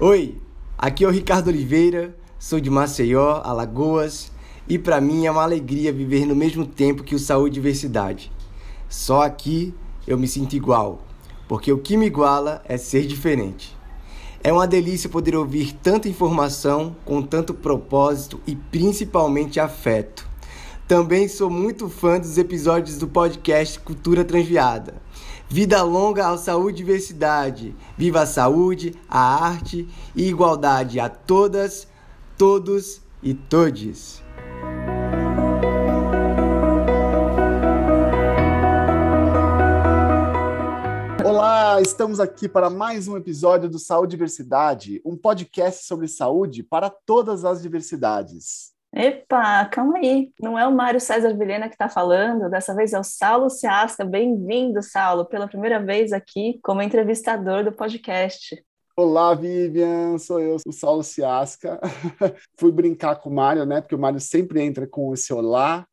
Oi, aqui é o Ricardo Oliveira, sou de Maceió, Alagoas, e para mim é uma alegria viver no mesmo tempo que o Saúde e Diversidade. Só aqui eu me sinto igual, porque o que me iguala é ser diferente. É uma delícia poder ouvir tanta informação com tanto propósito e principalmente afeto. Também sou muito fã dos episódios do podcast Cultura Transviada Vida longa ao saúde e diversidade. Viva a saúde, a arte e igualdade a todas, todos e todes. Olá, estamos aqui para mais um episódio do Saúde e Diversidade, um podcast sobre saúde para todas as diversidades. Epa, calma aí. Não é o Mário César Vilhena que está falando, dessa vez é o Saulo Ciasca. Bem-vindo, Saulo, pela primeira vez aqui como entrevistador do podcast. Olá, Vivian, sou eu, o Saulo Ciasca. Fui brincar com o Mário, né? Porque o Mário sempre entra com esse olá,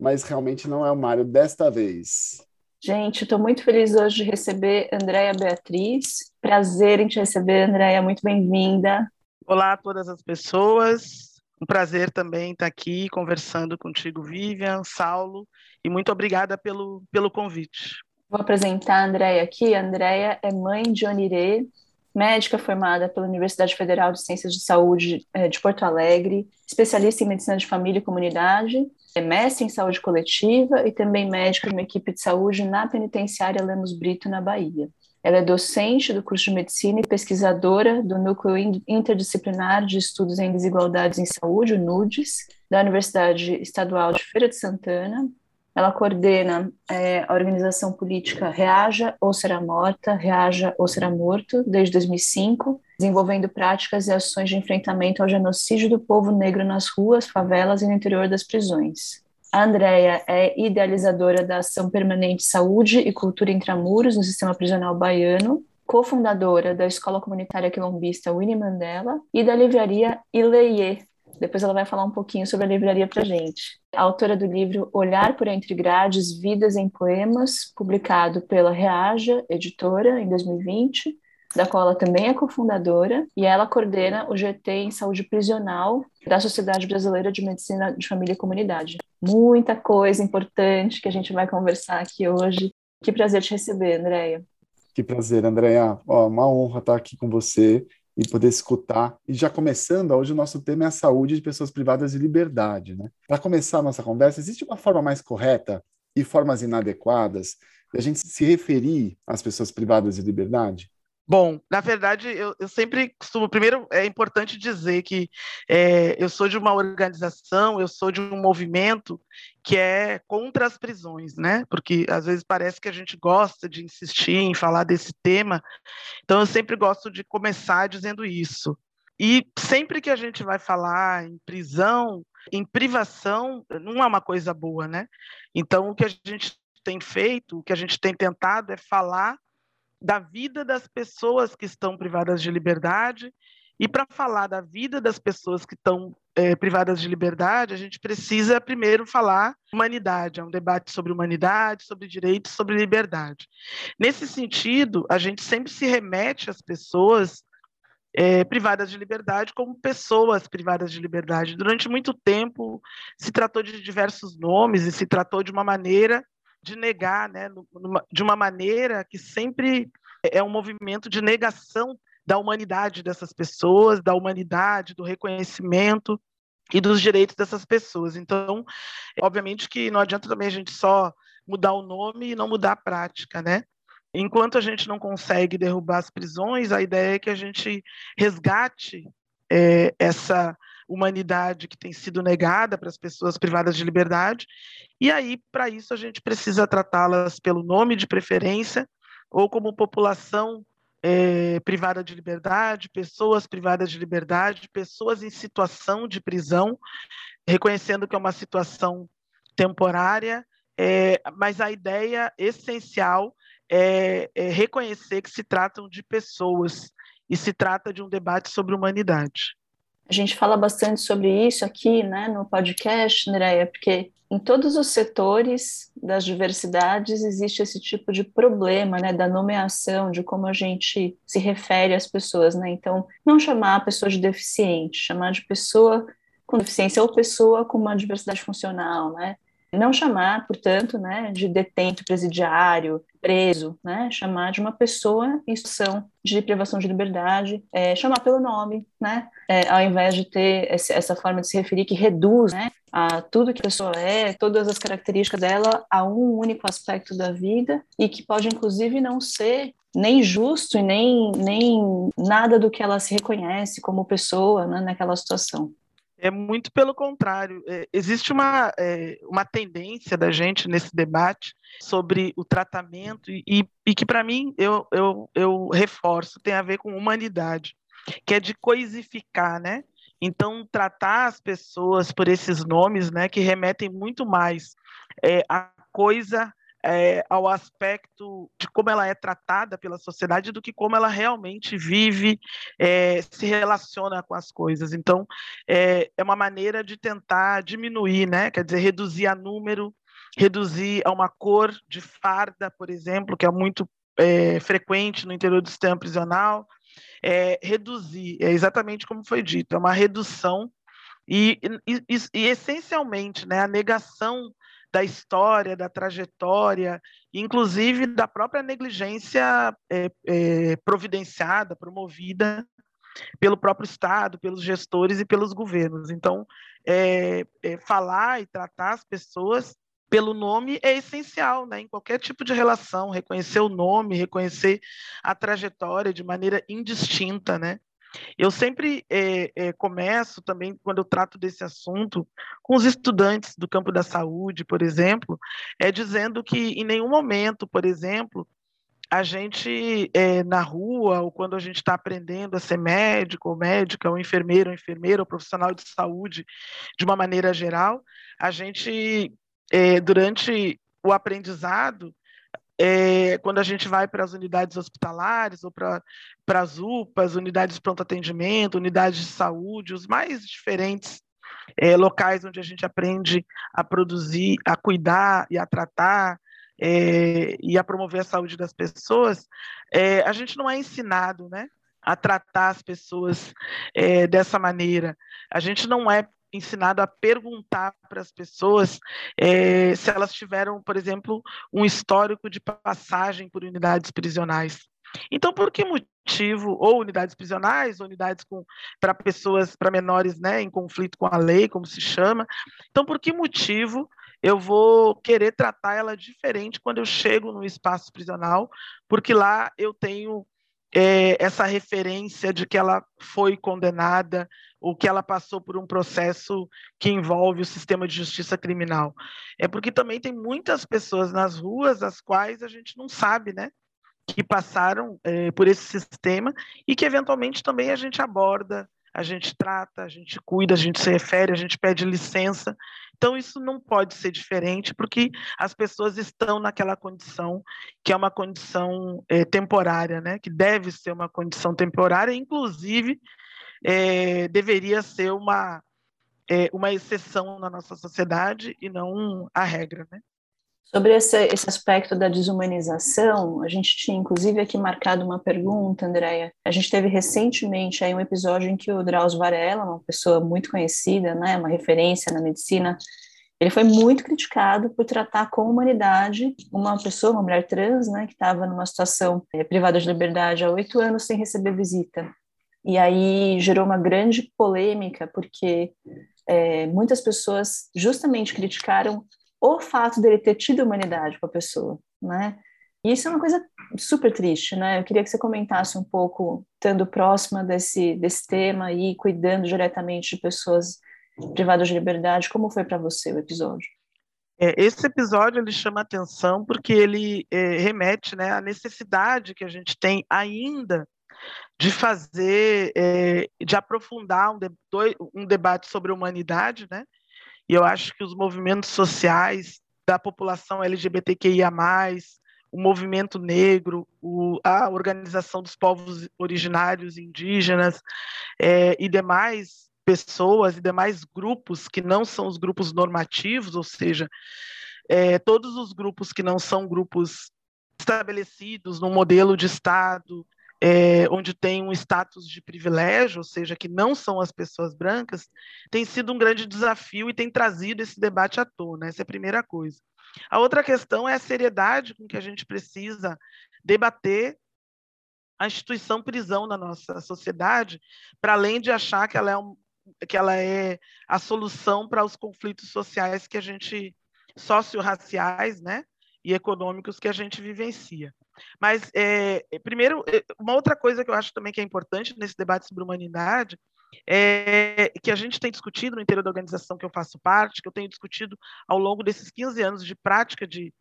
mas realmente não é o Mário desta vez. Gente, estou muito feliz hoje de receber Andréia Beatriz. Prazer em te receber, Andréia, muito bem-vinda. Olá a todas as pessoas. Um prazer também estar aqui conversando contigo, Vivian, Saulo, e muito obrigada pelo, pelo convite. Vou apresentar a Andréia aqui. A Andréia é mãe de Onirê, médica formada pela Universidade Federal de Ciências de Saúde eh, de Porto Alegre, especialista em medicina de família e comunidade, é mestre em saúde coletiva e também médica de uma equipe de saúde na penitenciária Lemos Brito, na Bahia. Ela é docente do curso de medicina e pesquisadora do Núcleo Interdisciplinar de Estudos em Desigualdades em Saúde, o NUDES, da Universidade Estadual de Feira de Santana. Ela coordena é, a organização política Reaja ou Será Morta, Reaja ou Será Morto, desde 2005, desenvolvendo práticas e ações de enfrentamento ao genocídio do povo negro nas ruas, favelas e no interior das prisões. A Andrea é idealizadora da Ação Permanente Saúde e Cultura Intramuros no Sistema Prisional Baiano, cofundadora da Escola Comunitária Quilombista Winnie Mandela e da livraria Ileie. Depois ela vai falar um pouquinho sobre a livraria para gente. Autora do livro Olhar por Entre Grades, Vidas em Poemas, publicado pela Reaja, editora, em 2020, da qual ela também é cofundadora, e ela coordena o GT em Saúde Prisional da Sociedade Brasileira de Medicina de Família e Comunidade. Muita coisa importante que a gente vai conversar aqui hoje. Que prazer te receber, Andréia. Que prazer, Andréia. uma honra estar aqui com você e poder escutar. E já começando, hoje o nosso tema é a saúde de pessoas privadas de liberdade. Né? Para começar a nossa conversa, existe uma forma mais correta e formas inadequadas de a gente se referir às pessoas privadas de liberdade? Bom, na verdade, eu, eu, sempre costumo. Primeiro, é importante dizer que é, eu sou de uma organização, eu sou de um movimento que é contra as prisões, né? Porque às vezes parece que a gente gosta de insistir em falar desse tema. Então, eu sempre gosto de começar dizendo isso. E sempre que a gente vai falar em prisão, em privação, não é uma coisa boa, né? Então, o que a gente tem feito, o que a gente tem tentado é falar da vida das pessoas que estão privadas de liberdade. E para falar da vida das pessoas que estão é, privadas de liberdade, a gente precisa primeiro falar humanidade, é um debate sobre humanidade, sobre direitos, sobre liberdade. Nesse sentido, a gente sempre se remete às pessoas é, privadas de liberdade como pessoas privadas de liberdade. Durante muito tempo se tratou de diversos nomes e se tratou de uma maneira de negar, né, de uma maneira que sempre é um movimento de negação da humanidade dessas pessoas, da humanidade, do reconhecimento e dos direitos dessas pessoas. Então, obviamente que não adianta também a gente só mudar o nome e não mudar a prática, né? Enquanto a gente não consegue derrubar as prisões, a ideia é que a gente resgate é, essa humanidade que tem sido negada para as pessoas privadas de liberdade. E aí, para isso, a gente precisa tratá-las pelo nome de preferência ou como população é, privada de liberdade, pessoas privadas de liberdade, pessoas em situação de prisão, reconhecendo que é uma situação temporária, é, mas a ideia essencial é, é reconhecer que se tratam de pessoas e se trata de um debate sobre humanidade. A gente fala bastante sobre isso aqui, né, no podcast, Andréia, porque em todos os setores das diversidades existe esse tipo de problema, né, da nomeação, de como a gente se refere às pessoas, né? Então, não chamar a pessoa de deficiente, chamar de pessoa com deficiência ou pessoa com uma diversidade funcional, né? Não chamar, portanto, né, de detento presidiário, preso, né, chamar de uma pessoa em situação de privação de liberdade, é, chamar pelo nome, né, é, ao invés de ter esse, essa forma de se referir que reduz, né, a tudo que a pessoa é, todas as características dela a um único aspecto da vida e que pode inclusive não ser nem justo e nem, nem nada do que ela se reconhece como pessoa né, naquela situação. É muito pelo contrário. É, existe uma, é, uma tendência da gente nesse debate sobre o tratamento, e, e que, para mim, eu, eu, eu reforço, tem a ver com humanidade, que é de coisificar, né? Então, tratar as pessoas por esses nomes, né, que remetem muito mais é, a coisa é, ao aspecto de como ela é tratada pela sociedade do que como ela realmente vive, é, se relaciona com as coisas. Então, é, é uma maneira de tentar diminuir, né? quer dizer, reduzir a número, reduzir a uma cor de farda, por exemplo, que é muito é, frequente no interior do sistema prisional, é, reduzir, é exatamente como foi dito, é uma redução e, e, e, essencialmente né, a negação da história, da trajetória, inclusive da própria negligência é, é, providenciada, promovida pelo próprio Estado, pelos gestores e pelos governos. Então, é, é, falar e tratar as pessoas pelo nome é essencial, né? Em qualquer tipo de relação, reconhecer o nome, reconhecer a trajetória de maneira indistinta, né? Eu sempre é, é, começo também, quando eu trato desse assunto, com os estudantes do campo da saúde, por exemplo, é dizendo que em nenhum momento, por exemplo, a gente é, na rua, ou quando a gente está aprendendo a ser médico, ou médica, ou enfermeiro, ou enfermeira, ou profissional de saúde, de uma maneira geral, a gente, durante o aprendizado, é, quando a gente vai para as unidades hospitalares ou para as UPAs, unidades de pronto atendimento, unidades de saúde, os mais diferentes é, locais onde a gente aprende a produzir, a cuidar e a tratar é, e a promover a saúde das pessoas, é, a gente não é ensinado, né? A tratar as pessoas é, dessa maneira. A gente não é ensinado a perguntar para as pessoas é, se elas tiveram, por exemplo, um histórico de passagem por unidades prisionais. Então, por que motivo, ou unidades prisionais, ou unidades para pessoas, para menores né, em conflito com a lei, como se chama, então, por que motivo eu vou querer tratar ela diferente quando eu chego no espaço prisional, porque lá eu tenho é, essa referência de que ela foi condenada ou que ela passou por um processo que envolve o sistema de justiça criminal. É porque também tem muitas pessoas nas ruas as quais a gente não sabe, né? Que passaram é, por esse sistema e que eventualmente também a gente aborda, a gente trata, a gente cuida, a gente se refere, a gente pede licença. Então, isso não pode ser diferente, porque as pessoas estão naquela condição que é uma condição é, temporária, né? que deve ser uma condição temporária, inclusive é, deveria ser uma, é, uma exceção na nossa sociedade e não a regra. Né? Sobre esse, esse aspecto da desumanização, a gente tinha inclusive aqui marcado uma pergunta, Andréia. A gente teve recentemente aí um episódio em que o Drauzio Varela, uma pessoa muito conhecida, né, uma referência na medicina, ele foi muito criticado por tratar com humanidade uma pessoa, uma mulher trans, né, que estava numa situação é, privada de liberdade há oito anos sem receber visita. E aí gerou uma grande polêmica, porque é, muitas pessoas justamente criticaram o fato dele ter tido humanidade com a pessoa, né? E isso é uma coisa super triste, né? Eu queria que você comentasse um pouco, estando próxima desse, desse tema e cuidando diretamente de pessoas privadas de liberdade, como foi para você o episódio? É, esse episódio ele chama atenção porque ele é, remete né, à necessidade que a gente tem ainda de fazer, é, de aprofundar um, de, um debate sobre humanidade, né? E eu acho que os movimentos sociais da população LGBTQIA+, o movimento negro, o, a organização dos povos originários indígenas é, e demais pessoas e demais grupos que não são os grupos normativos, ou seja, é, todos os grupos que não são grupos estabelecidos no modelo de Estado, é, onde tem um status de privilégio, ou seja, que não são as pessoas brancas, tem sido um grande desafio e tem trazido esse debate à tona. Essa é a primeira coisa. A outra questão é a seriedade com que a gente precisa debater a instituição prisão na nossa sociedade, para além de achar que ela é, um, que ela é a solução para os conflitos sociais que a gente socio-raciais, né, e econômicos que a gente vivencia. Mas, é, primeiro, é, uma outra coisa que eu acho também que é importante nesse debate sobre humanidade é que a gente tem discutido no interior da organização que eu faço parte, que eu tenho discutido ao longo desses 15 anos de prática de,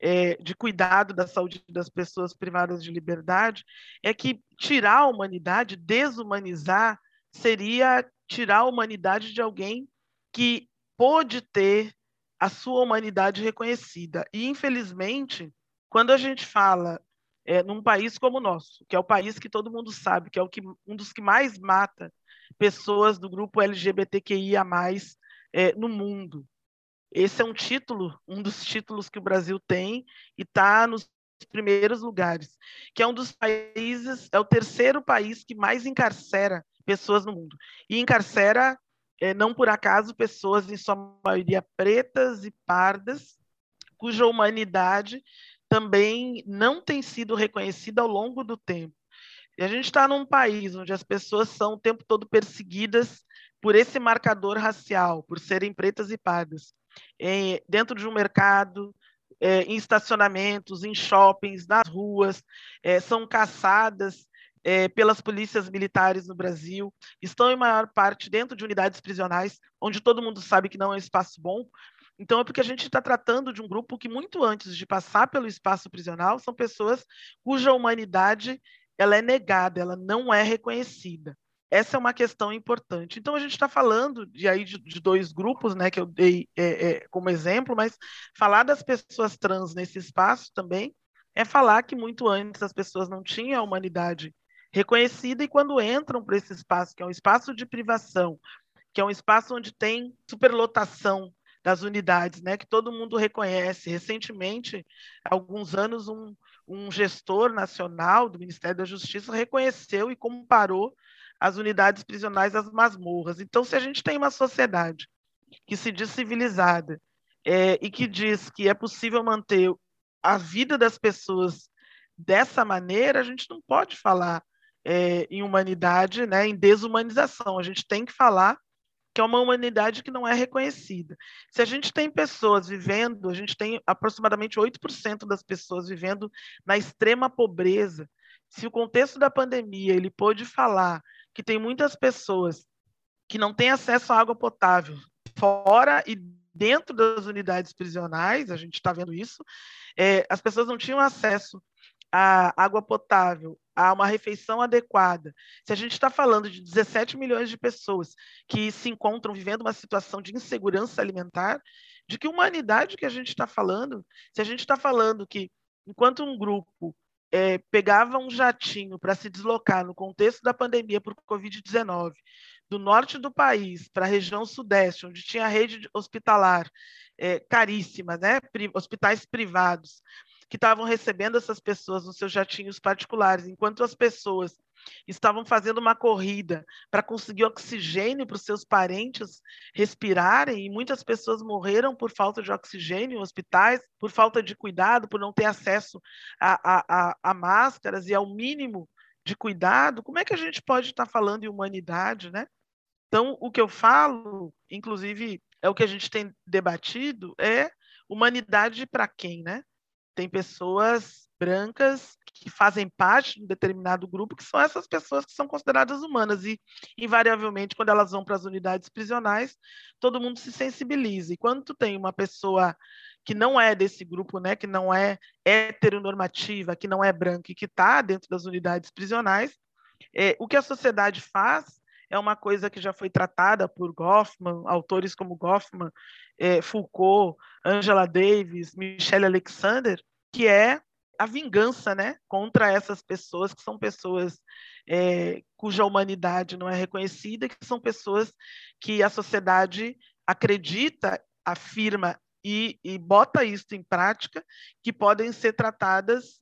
é, de cuidado da saúde das pessoas privadas de liberdade, é que tirar a humanidade, desumanizar, seria tirar a humanidade de alguém que pôde ter a sua humanidade reconhecida. E, infelizmente, quando a gente fala é, num país como o nosso, que é o país que todo mundo sabe, que é o que, um dos que mais mata pessoas do grupo LGBTQIA+, é, no mundo. Esse é um título, um dos títulos que o Brasil tem e está nos primeiros lugares, que é um dos países, é o terceiro país que mais encarcera pessoas no mundo. E encarcera, é, não por acaso, pessoas, em sua maioria pretas e pardas, cuja humanidade também não tem sido reconhecida ao longo do tempo. E a gente está num país onde as pessoas são o tempo todo perseguidas por esse marcador racial, por serem pretas e pardas. Em, dentro de um mercado, é, em estacionamentos, em shoppings, nas ruas, é, são caçadas é, pelas polícias militares no Brasil, estão em maior parte dentro de unidades prisionais, onde todo mundo sabe que não é um espaço bom, então, é porque a gente está tratando de um grupo que, muito antes de passar pelo espaço prisional, são pessoas cuja humanidade ela é negada, ela não é reconhecida. Essa é uma questão importante. Então, a gente está falando de, aí, de, de, dois grupos, né, que eu dei é, é, como exemplo, mas falar das pessoas trans nesse espaço também é falar que muito antes as pessoas não tinham a humanidade reconhecida e quando entram para esse espaço, que é um espaço de privação, que é um espaço onde tem superlotação das unidades, né, que todo mundo reconhece. Recentemente, há alguns anos, um, um gestor nacional do Ministério da Justiça reconheceu e comparou as unidades prisionais às masmorras. Então, se a gente tem uma sociedade que se diz civilizada é, e que diz que é possível manter a vida das pessoas dessa maneira, a gente não pode falar é, em humanidade, né, em desumanização. A gente tem que falar que é uma humanidade que não é reconhecida. Se a gente tem pessoas vivendo, a gente tem aproximadamente 8% das pessoas vivendo na extrema pobreza. Se o contexto da pandemia ele pôde falar que tem muitas pessoas que não têm acesso à água potável fora e dentro das unidades prisionais, a gente está vendo isso, é, as pessoas não tinham acesso à água potável, a uma refeição adequada, se a gente está falando de 17 milhões de pessoas que se encontram vivendo uma situação de insegurança alimentar, de que humanidade que a gente está falando? Se a gente está falando que, enquanto um grupo é, pegava um jatinho para se deslocar no contexto da pandemia por Covid-19, do norte do país para a região sudeste, onde tinha rede hospitalar é, caríssima, né? hospitais privados, que estavam recebendo essas pessoas nos seus jatinhos particulares, enquanto as pessoas estavam fazendo uma corrida para conseguir oxigênio para os seus parentes respirarem, e muitas pessoas morreram por falta de oxigênio em hospitais, por falta de cuidado, por não ter acesso a, a, a, máscaras e ao mínimo de cuidado. Como é que a gente pode estar falando em humanidade, né? Então, o que eu falo, inclusive, é o que a gente tem debatido, é humanidade para quem, né? Tem pessoas brancas que fazem parte de um determinado grupo, que são essas pessoas que são consideradas humanas. E, invariavelmente, quando elas vão para as unidades prisionais, todo mundo se sensibiliza. E quando tu tem uma pessoa que não é desse grupo, né, que não é heteronormativa, que não é branca e que está dentro das unidades prisionais, é, o que a sociedade faz é uma coisa que já foi tratada por Goffman, autores como Goffman, é, Foucault, Angela Davis, Michelle Alexander, que é a vingança, né, contra essas pessoas que são pessoas é, cuja humanidade não é reconhecida, que são pessoas que a sociedade acredita, afirma e, e bota isso em prática, que podem ser tratadas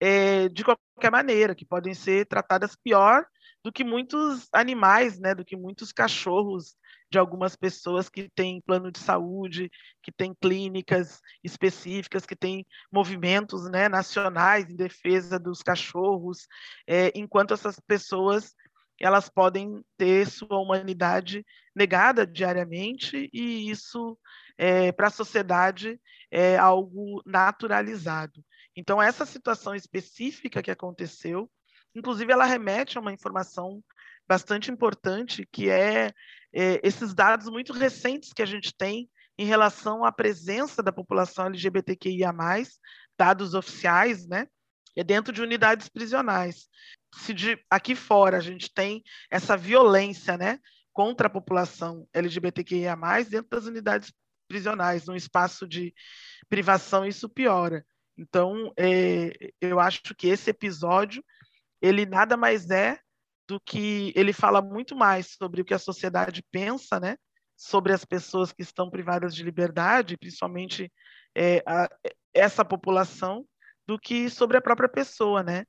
é, de qualquer maneira, que podem ser tratadas pior do que muitos animais, né, do que muitos cachorros de algumas pessoas que têm plano de saúde, que têm clínicas específicas, que têm movimentos né, nacionais em defesa dos cachorros, é, enquanto essas pessoas elas podem ter sua humanidade negada diariamente e isso é, para a sociedade é algo naturalizado. Então essa situação específica que aconteceu, inclusive ela remete a uma informação bastante importante que é é, esses dados muito recentes que a gente tem em relação à presença da população LGBTQIA+, dados oficiais, né, é dentro de unidades prisionais. Se de, aqui fora a gente tem essa violência, né, contra a população LGBTQIA+, dentro das unidades prisionais, num espaço de privação, isso piora. Então, é, eu acho que esse episódio, ele nada mais é do que ele fala muito mais sobre o que a sociedade pensa, né? Sobre as pessoas que estão privadas de liberdade, principalmente é, a, essa população, do que sobre a própria pessoa, né?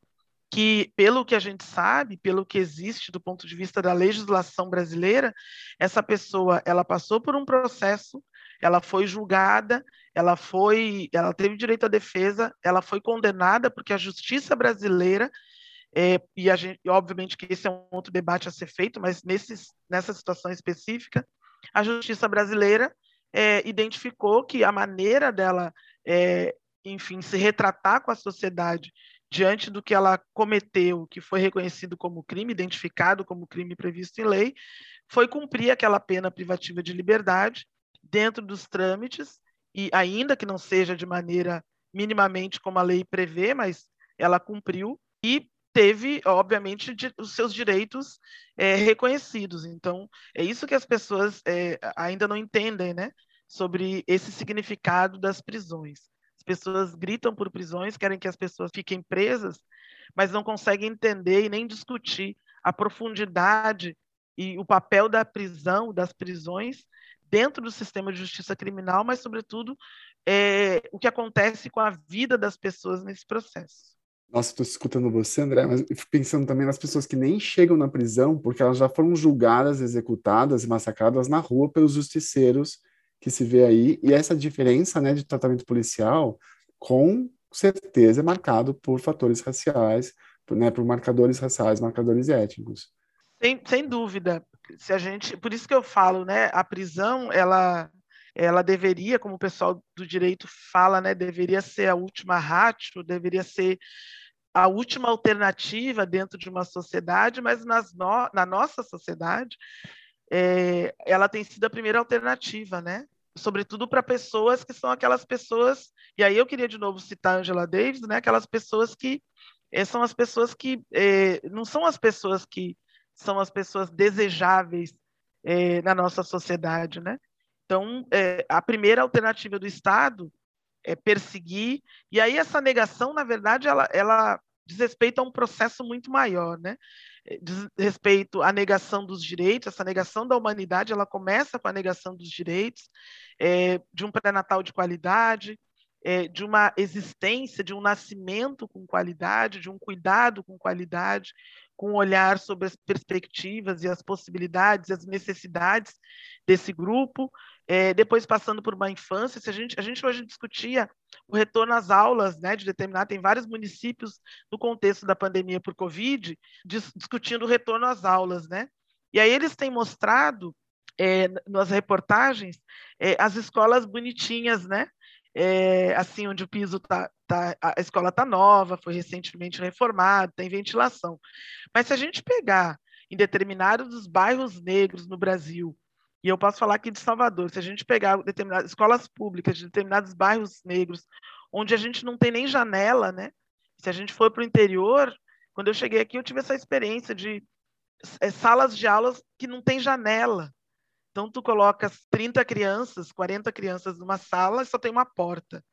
Que, pelo que a gente sabe, pelo que existe do ponto de vista da legislação brasileira, essa pessoa ela passou por um processo, ela foi julgada, ela foi, ela teve direito à defesa, ela foi condenada porque a justiça brasileira é, e, a gente, obviamente que esse é um outro debate a ser feito, mas nesses, nessa situação específica, a justiça brasileira é, identificou que a maneira dela, é, enfim, se retratar com a sociedade diante do que ela cometeu, que foi reconhecido como crime, identificado como crime previsto em lei, foi cumprir aquela pena privativa de liberdade dentro dos trâmites, e ainda que não seja de maneira minimamente como a lei prevê, mas ela cumpriu, e teve, obviamente, de, os seus direitos é, reconhecidos. Então, é isso que as pessoas é, ainda não entendem, né? Sobre esse significado das prisões. As pessoas gritam por prisões, querem que as pessoas fiquem presas, mas não conseguem entender e nem discutir a profundidade e o papel da prisão, das prisões, dentro do sistema de justiça criminal, mas, sobretudo, é, o que acontece com a vida das pessoas nesse processo. Nossa, estou escutando você, André, mas pensando também nas pessoas que nem chegam na prisão porque elas já foram julgadas, executadas e massacradas na rua pelos justiceiros que se vê aí. E essa diferença né, de tratamento policial, com certeza, é marcado por fatores raciais, né, por marcadores raciais, marcadores étnicos. Sem, sem dúvida. Se a gente, por isso que eu falo, né, a prisão, ela ela deveria, como o pessoal do direito fala, né, deveria ser a última ratio, deveria ser a última alternativa dentro de uma sociedade, mas nas no, na nossa sociedade, é, ela tem sido a primeira alternativa, né? Sobretudo para pessoas que são aquelas pessoas, e aí eu queria de novo citar Angela Davis, né? Aquelas pessoas que é, são as pessoas que é, não são as pessoas que são as pessoas desejáveis é, na nossa sociedade, né? Então, é, a primeira alternativa do Estado é perseguir, e aí essa negação, na verdade, ela, ela diz respeito a um processo muito maior, né? É, diz respeito à negação dos direitos, essa negação da humanidade, ela começa com a negação dos direitos, é, de um pré-natal de qualidade, é, de uma existência, de um nascimento com qualidade, de um cuidado com qualidade, com um olhar sobre as perspectivas e as possibilidades, as necessidades desse grupo, é, depois passando por uma infância, se a gente, a gente hoje discutia o retorno às aulas, né, de determinar, tem vários municípios no contexto da pandemia por Covid, dis, discutindo o retorno às aulas, né, e aí eles têm mostrado é, nas reportagens é, as escolas bonitinhas, né, é, assim, onde o piso tá, tá a escola tá nova, foi recentemente reformada, tem ventilação. Mas se a gente pegar em determinados bairros negros no Brasil, e eu posso falar aqui de Salvador, se a gente pegar determinadas escolas públicas de determinados bairros negros, onde a gente não tem nem janela, né? Se a gente for para o interior, quando eu cheguei aqui, eu tive essa experiência de é, salas de aulas que não tem janela. Então, tu colocas 30 crianças, 40 crianças numa sala e só tem uma porta.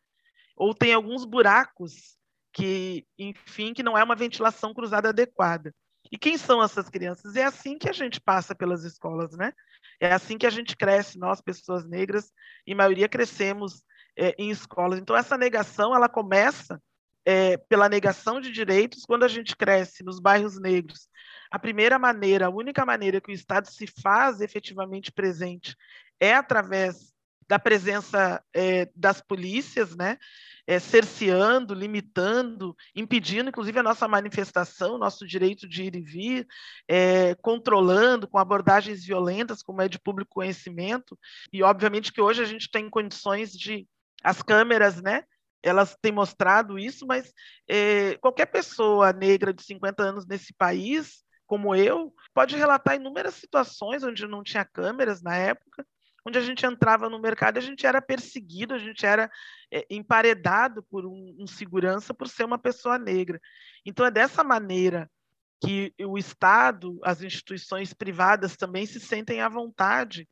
Ou tem alguns buracos que, enfim, que não é uma ventilação cruzada adequada. E quem são essas crianças? É assim que a gente passa pelas escolas, né? É assim que a gente cresce, nós, pessoas negras, em maioria crescemos é, em escolas. Então, essa negação, ela começa é, pela negação de direitos quando a gente cresce nos bairros negros. A primeira maneira, a única maneira que o Estado se faz efetivamente presente é através da presença é, das polícias, né? É, cerceando, limitando, impedindo, inclusive, a nossa manifestação, nosso direito de ir e vir, é, controlando com abordagens violentas, como é de público conhecimento. E, obviamente, que hoje a gente tem condições de. As câmeras, né? Elas têm mostrado isso, mas é, qualquer pessoa negra de 50 anos nesse país, como eu, pode relatar inúmeras situações onde não tinha câmeras na época, onde a gente entrava no mercado, a gente era perseguido, a gente era é, emparedado por um, um segurança por ser uma pessoa negra. Então é dessa maneira que o Estado, as instituições privadas também se sentem à vontade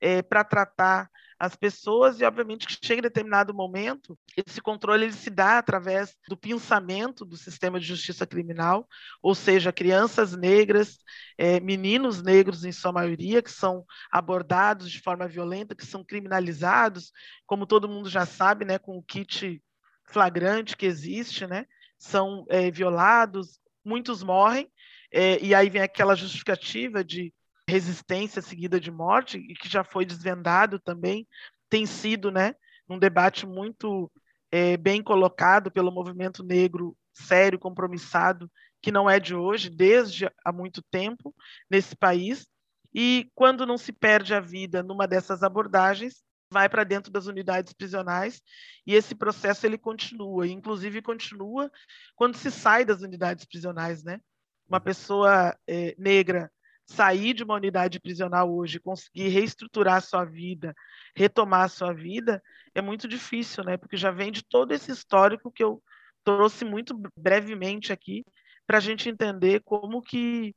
é, para tratar as pessoas e, obviamente, que chega em determinado momento, esse controle ele se dá através do pensamento do sistema de justiça criminal, ou seja, crianças negras, é, meninos negros em sua maioria, que são abordados de forma violenta, que são criminalizados, como todo mundo já sabe, né, com o kit flagrante que existe, né, são é, violados, muitos morrem, é, e aí vem aquela justificativa de resistência seguida de morte, e que já foi desvendado também, tem sido né, um debate muito é, bem colocado pelo movimento negro sério, compromissado, que não é de hoje, desde há muito tempo nesse país. E quando não se perde a vida numa dessas abordagens, vai para dentro das unidades prisionais e esse processo ele continua, inclusive continua quando se sai das unidades prisionais, né? Uma pessoa é, negra sair de uma unidade prisional hoje, conseguir reestruturar a sua vida, retomar a sua vida, é muito difícil, né? Porque já vem de todo esse histórico que eu trouxe muito brevemente aqui, para a gente entender como que,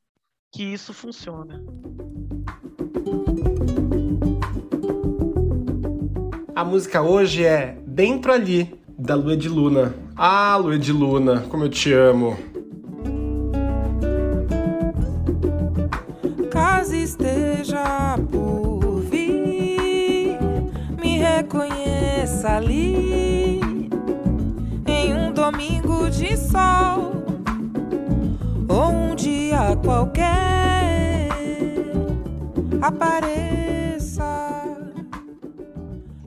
que isso funciona. A música hoje é Dentro Ali, da Lua de Luna. Ah, Lua de Luna, como eu te amo. Sol ou um dia qualquer. Apareça.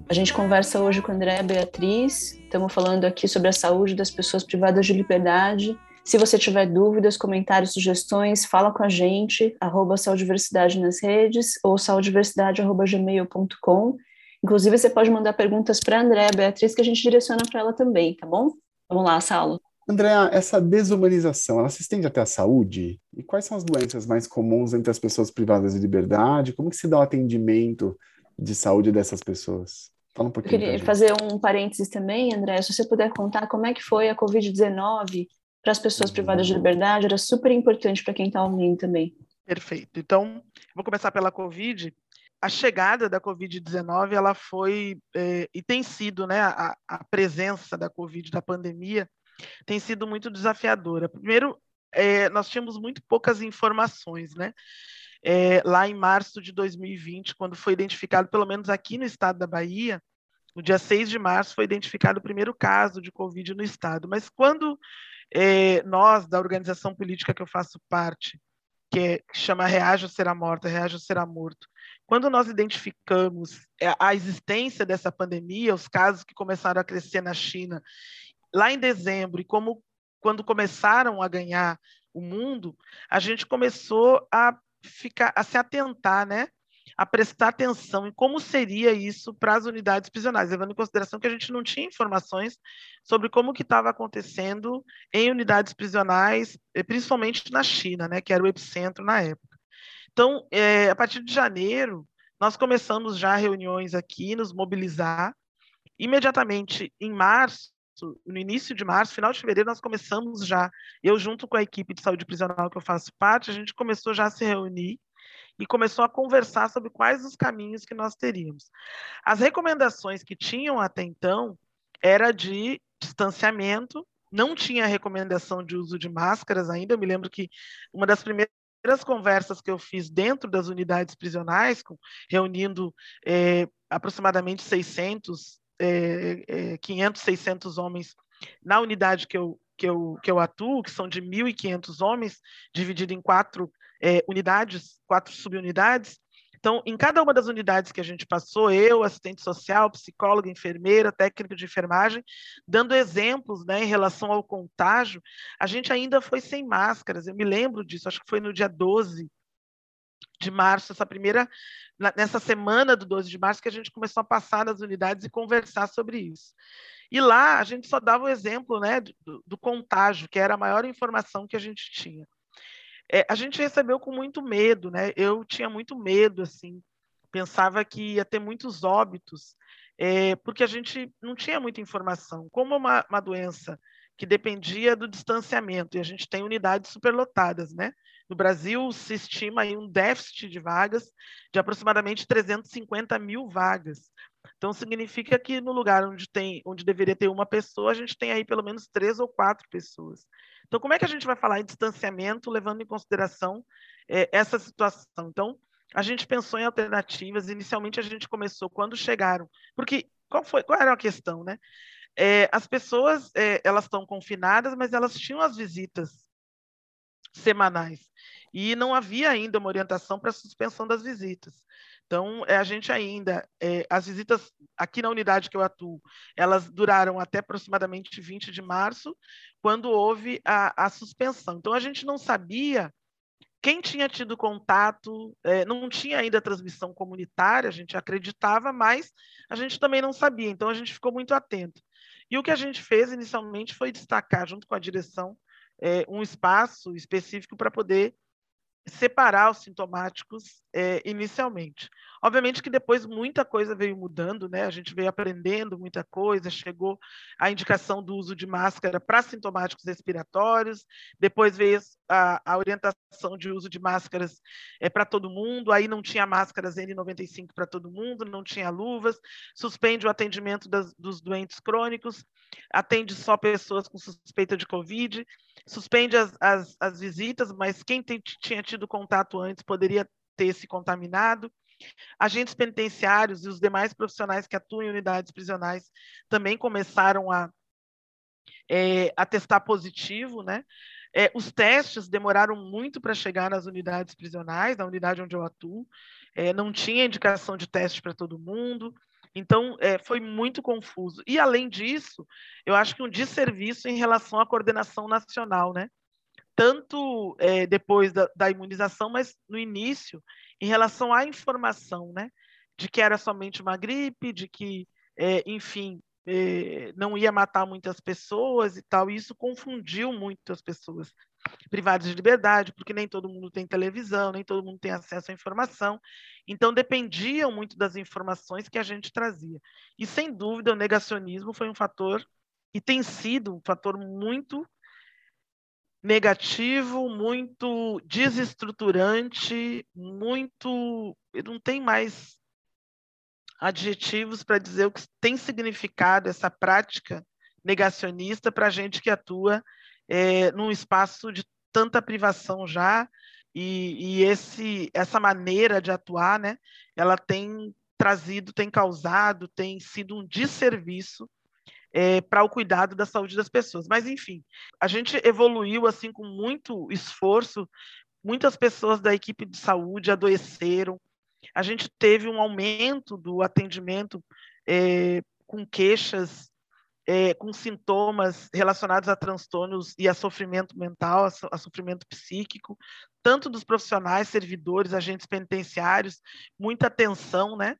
A gente conversa hoje com a Andréa Beatriz. Estamos falando aqui sobre a saúde das pessoas privadas de liberdade se você tiver dúvidas, comentários, sugestões, fala com a gente, arroba saudiversidade nas redes ou saudiversidade.gmail.com. Inclusive, você pode mandar perguntas para a Andréa Beatriz, que a gente direciona para ela também, tá bom? Vamos lá, Saulo. Andréa, essa desumanização, ela se estende até a saúde? E quais são as doenças mais comuns entre as pessoas privadas de liberdade? Como que se dá o atendimento de saúde dessas pessoas? Fala um pouquinho. Eu queria fazer um parênteses também, André, se você puder contar como é que foi a Covid-19 para as pessoas privadas de liberdade era super importante para quem está ouvindo também. Perfeito. Então, vou começar pela Covid. A chegada da Covid-19, ela foi é, e tem sido, né, a, a, presença da Covid, da pandemia, tem sido muito desafiadora. Primeiro, é, nós tínhamos muito poucas informações, né? É, lá em março de 2020, quando foi identificado, pelo menos aqui no estado da Bahia, no dia 6 de março foi identificado o primeiro caso de Covid no estado. Mas quando é, nós, da organização política que eu faço parte, que, é, que chama Reaja Será Morta, Reaja Será Morto, quando nós identificamos é, a existência dessa pandemia, os casos que começaram a crescer na China, lá em dezembro, e como quando começaram a ganhar o mundo, a gente começou a ficar a se atentar, né, a prestar atenção em como seria isso para as unidades prisionais, levando em consideração que a gente não tinha informações sobre como que estava acontecendo em unidades prisionais, eh, principalmente na China, né, que era o epicentro na época. Então, é, a partir de janeiro, nós começamos já reuniões aqui, nos mobilizar. Imediatamente em março, no início de março, final de fevereiro, nós começamos já, eu junto com a equipe de saúde prisional que eu faço parte, a gente começou já a se reunir e começou a conversar sobre quais os caminhos que nós teríamos. As recomendações que tinham até então era de distanciamento, não tinha recomendação de uso de máscaras ainda. Eu me lembro que uma das primeiras conversas que eu fiz dentro das unidades prisionais, reunindo é, aproximadamente 600, é, é, 500, 600 homens na unidade que eu, que eu, que eu atuo, que são de 1.500 homens, dividido em quatro é, unidades, quatro subunidades, então, em cada uma das unidades que a gente passou, eu, assistente social, psicóloga, enfermeira, técnico de enfermagem, dando exemplos né, em relação ao contágio, a gente ainda foi sem máscaras. Eu me lembro disso, acho que foi no dia 12 de março, essa primeira, nessa semana do 12 de março, que a gente começou a passar nas unidades e conversar sobre isso. E lá a gente só dava o exemplo né, do, do contágio, que era a maior informação que a gente tinha é, a gente recebeu com muito medo, né? Eu tinha muito medo, assim, pensava que ia ter muitos óbitos, é, porque a gente não tinha muita informação. Como uma, uma doença que dependia do distanciamento, e a gente tem unidades superlotadas, né? No Brasil, se estima aí um déficit de vagas de aproximadamente 350 mil vagas. Então, significa que no lugar onde, tem, onde deveria ter uma pessoa, a gente tem aí pelo menos três ou quatro pessoas. Então, como é que a gente vai falar em distanciamento, levando em consideração é, essa situação? Então, a gente pensou em alternativas. Inicialmente, a gente começou quando chegaram, porque qual foi, qual era a questão, né? É, as pessoas, é, elas estão confinadas, mas elas tinham as visitas semanais e não havia ainda uma orientação para suspensão das visitas. Então, é, a gente ainda, é, as visitas aqui na unidade que eu atuo, elas duraram até aproximadamente 20 de março, quando houve a, a suspensão. Então, a gente não sabia quem tinha tido contato, é, não tinha ainda transmissão comunitária, a gente acreditava, mas a gente também não sabia, então a gente ficou muito atento. E o que a gente fez inicialmente foi destacar, junto com a direção, é, um espaço específico para poder separar os sintomáticos é, inicialmente. Obviamente que depois muita coisa veio mudando, né? A gente veio aprendendo muita coisa, chegou a indicação do uso de máscara para sintomáticos respiratórios, depois veio a, a orientação de uso de máscaras é, para todo mundo, aí não tinha máscaras N95 para todo mundo, não tinha luvas, suspende o atendimento das, dos doentes crônicos, atende só pessoas com suspeita de Covid, suspende as, as, as visitas, mas quem tem, tinha tido contato antes poderia ter se contaminado. Agentes penitenciários e os demais profissionais que atuam em unidades prisionais também começaram a, é, a testar positivo, né? É, os testes demoraram muito para chegar nas unidades prisionais, na unidade onde eu atuo. É, não tinha indicação de teste para todo mundo. Então, é, foi muito confuso. E, além disso, eu acho que um desserviço em relação à coordenação nacional, né? Tanto é, depois da, da, imunização, mas no início, em relação à informação, né? De que era somente uma gripe, de que, é, enfim, é, não ia matar muitas pessoas e tal. E isso confundiu muito as pessoas privados de liberdade, porque nem todo mundo tem televisão, nem todo mundo tem acesso à informação. Então, dependiam muito das informações que a gente trazia. E, sem dúvida, o negacionismo foi um fator, e tem sido um fator muito negativo, muito desestruturante, muito. Não tem mais adjetivos para dizer o que tem significado essa prática negacionista para a gente que atua é, num espaço de tanta privação já, e, e, esse, essa maneira de atuar, né, ela tem trazido, tem causado, tem sido um desserviço é, para o cuidado da saúde das pessoas. Mas, enfim, a gente evoluiu assim com muito esforço, muitas pessoas da equipe de saúde adoeceram, a gente teve um aumento do atendimento é, com queixas é, com sintomas relacionados a transtornos e a sofrimento mental, a, a, sofrimento psíquico, tanto dos profissionais, servidores, agentes penitenciários, muita atenção, né?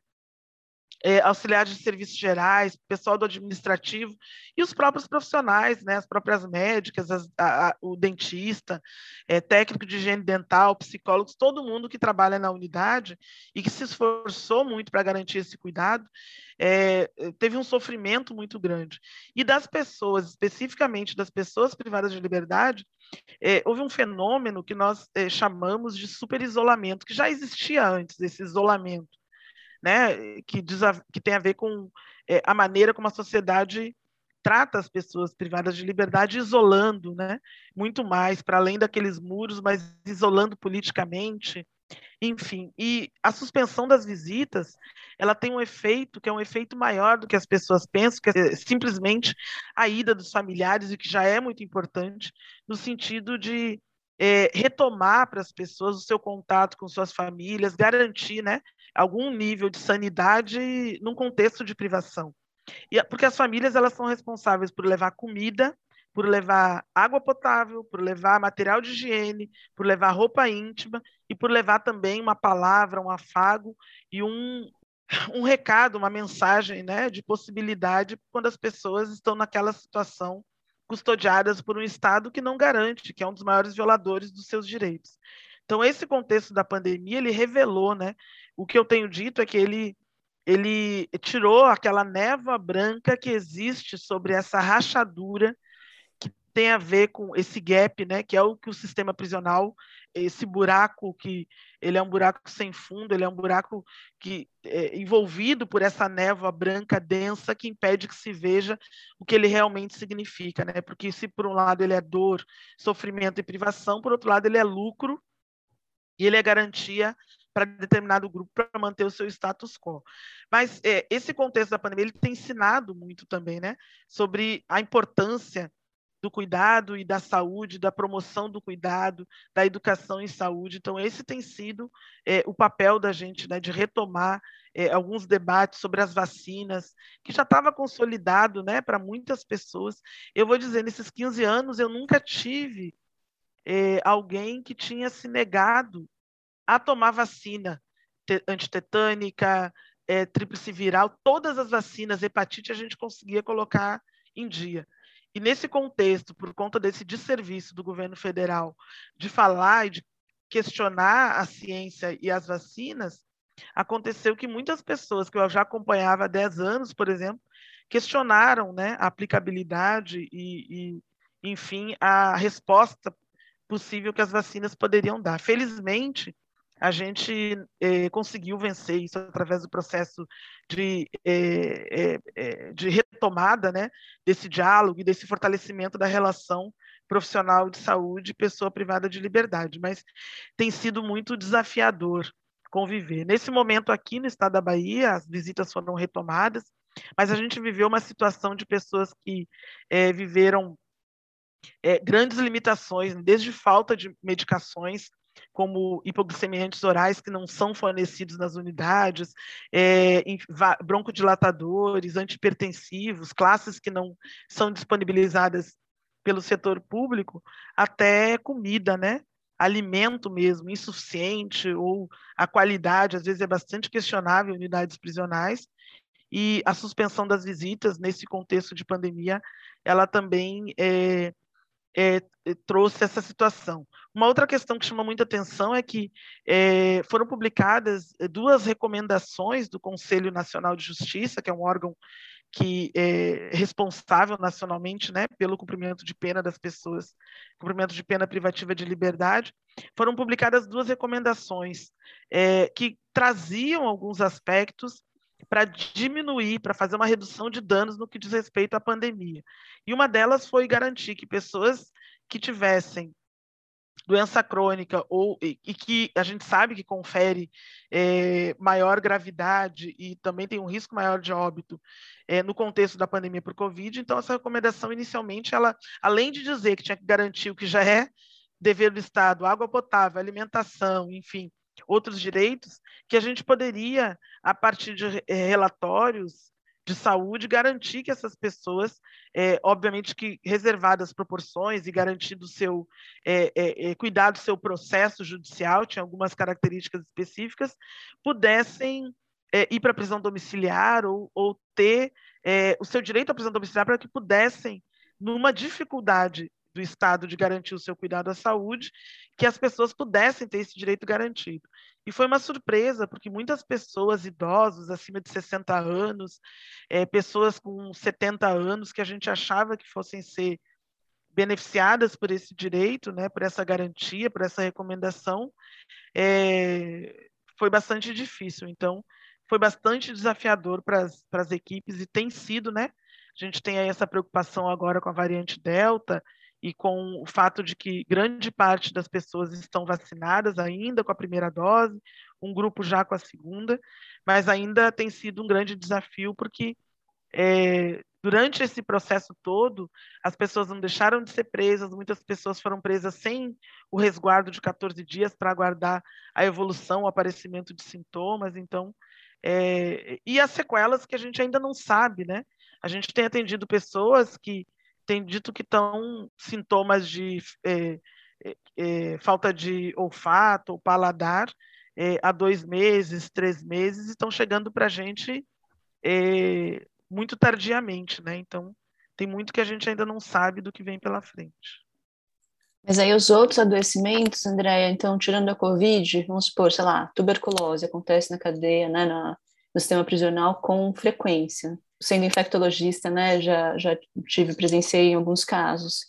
É, auxiliares de serviços gerais, pessoal do administrativo e os próprios profissionais, né, as próprias médicas, as, a, a, o dentista, é, técnico de higiene dental, psicólogos, todo mundo que trabalha na unidade e que se esforçou muito para garantir esse cuidado, é, teve um sofrimento muito grande. E das pessoas, especificamente das pessoas privadas de liberdade, é, houve um fenômeno que nós é, chamamos de superisolamento, que já existia antes, esse isolamento né, que, a, que tem a ver com é, a maneira como a sociedade trata as pessoas privadas de liberdade isolando, né? Muito mais para além daqueles muros, mas isolando politicamente, enfim. E a suspensão das visitas, ela tem um efeito que é um efeito maior do que as pessoas pensam, que é simplesmente a ida dos familiares, o que já é muito importante, no sentido de é, retomar para as pessoas o seu contato com suas famílias, garantir, né, algum nível de sanidade num contexto de privação. E, porque as famílias elas são responsáveis por levar comida, por levar água potável, por levar material de higiene, por levar roupa íntima e por levar também uma palavra, um afago e um, um recado, uma mensagem né, de possibilidade quando as pessoas estão naquela situação custodiadas por um Estado que não garante, que é um dos maiores violadores dos seus direitos. Então, esse contexto da pandemia, ele revelou, né? O que eu tenho dito é que ele ele tirou aquela névoa branca que existe sobre essa rachadura que tem a ver com esse gap, né, que é o que o sistema prisional, esse buraco que ele é um buraco sem fundo, ele é um buraco que é envolvido por essa névoa branca densa que impede que se veja o que ele realmente significa, né? Porque se por um lado ele é dor, sofrimento e privação, por outro lado ele é lucro e ele é garantia para determinado grupo para manter o seu status quo. Mas é, esse contexto da pandemia ele tem ensinado muito também, né, sobre a importância do cuidado e da saúde, da promoção do cuidado, da educação em saúde. Então, esse tem sido é, o papel da gente, né, de retomar é, alguns debates sobre as vacinas, que já estava consolidado né, para muitas pessoas. Eu vou dizer, nesses 15 anos, eu nunca tive é, alguém que tinha se negado a tomar vacina antitetânica, é, tríplice viral, todas as vacinas, hepatite, a gente conseguia colocar em dia. E nesse contexto, por conta desse desserviço do governo federal de falar e de questionar a ciência e as vacinas, aconteceu que muitas pessoas que eu já acompanhava há 10 anos, por exemplo, questionaram né, a aplicabilidade e, e, enfim, a resposta possível que as vacinas poderiam dar. Felizmente, a gente eh, conseguiu vencer isso através do processo de, eh, eh, de retomada né, desse diálogo e desse fortalecimento da relação profissional de saúde pessoa privada de liberdade, mas tem sido muito desafiador conviver. Nesse momento aqui no estado da Bahia, as visitas foram retomadas, mas a gente viveu uma situação de pessoas que viveram grandes limitações, desde falta de medicações como hipoglicemiantes orais que não são fornecidos nas unidades, é, broncodilatadores, antipertensivos, classes que não são disponibilizadas pelo setor público, até comida, né? Alimento mesmo, insuficiente, ou a qualidade, às vezes é bastante questionável em unidades prisionais, e a suspensão das visitas nesse contexto de pandemia, ela também é, é, trouxe essa situação. Uma outra questão que chama muita atenção é que é, foram publicadas duas recomendações do Conselho Nacional de Justiça, que é um órgão que é responsável nacionalmente né, pelo cumprimento de pena das pessoas, cumprimento de pena privativa de liberdade, foram publicadas duas recomendações é, que traziam alguns aspectos para diminuir, para fazer uma redução de danos no que diz respeito à pandemia. E uma delas foi garantir que pessoas que tivessem doença crônica ou e, e, que a gente sabe que confere é, maior gravidade e também tem um risco maior de óbito é, no contexto da pandemia por Covid. Então, essa recomendação inicialmente, ela, além de dizer que tinha que garantir o que já é dever do Estado, água potável, alimentação, enfim, outros direitos, que a gente poderia, a partir de relatórios de saúde, garantir que essas pessoas, é, obviamente que reservadas proporções e garantido o seu é, é, é, cuidar do seu processo judicial, tinha algumas características específicas, pudessem ir para a prisão domiciliar ou, ou ter o seu direito à prisão domiciliar para que pudessem, numa dificuldade do Estado de garantir o seu cuidado à saúde, que as pessoas pudessem ter esse direito garantido. E foi uma surpresa, porque muitas pessoas idosos, acima de 60 anos, é, pessoas com 70 anos, que a gente achava que fossem ser beneficiadas por esse direito, né, por essa garantia, por essa recomendação, é, foi bastante difícil. Então, foi bastante desafiador para as equipes e tem sido, né? A gente tem aí essa preocupação agora com a variante Delta e com o fato de que grande parte das pessoas estão vacinadas ainda com a primeira dose, um grupo já com a segunda, mas ainda tem sido um grande desafio porque é, durante esse processo todo, as pessoas não deixaram de ser presas, muitas pessoas foram presas sem o resguardo de 14 dias para aguardar a evolução, o aparecimento de sintomas, então, é, e as sequelas que a gente ainda não sabe, né? A gente tem atendido pessoas que têm dito que estão sintomas de é, é, é, falta de olfato ou paladar é, há dois meses, três meses, e estão chegando para a gente é, muito tardiamente, né? Então, tem muito que a gente ainda não sabe do que vem pela frente. Mas aí os outros adoecimentos, Andréia, então, tirando a Covid, vamos supor, sei lá, tuberculose acontece na cadeia, né, na, no sistema prisional com frequência. Sendo infectologista, né, já, já tive, presenciei em alguns casos.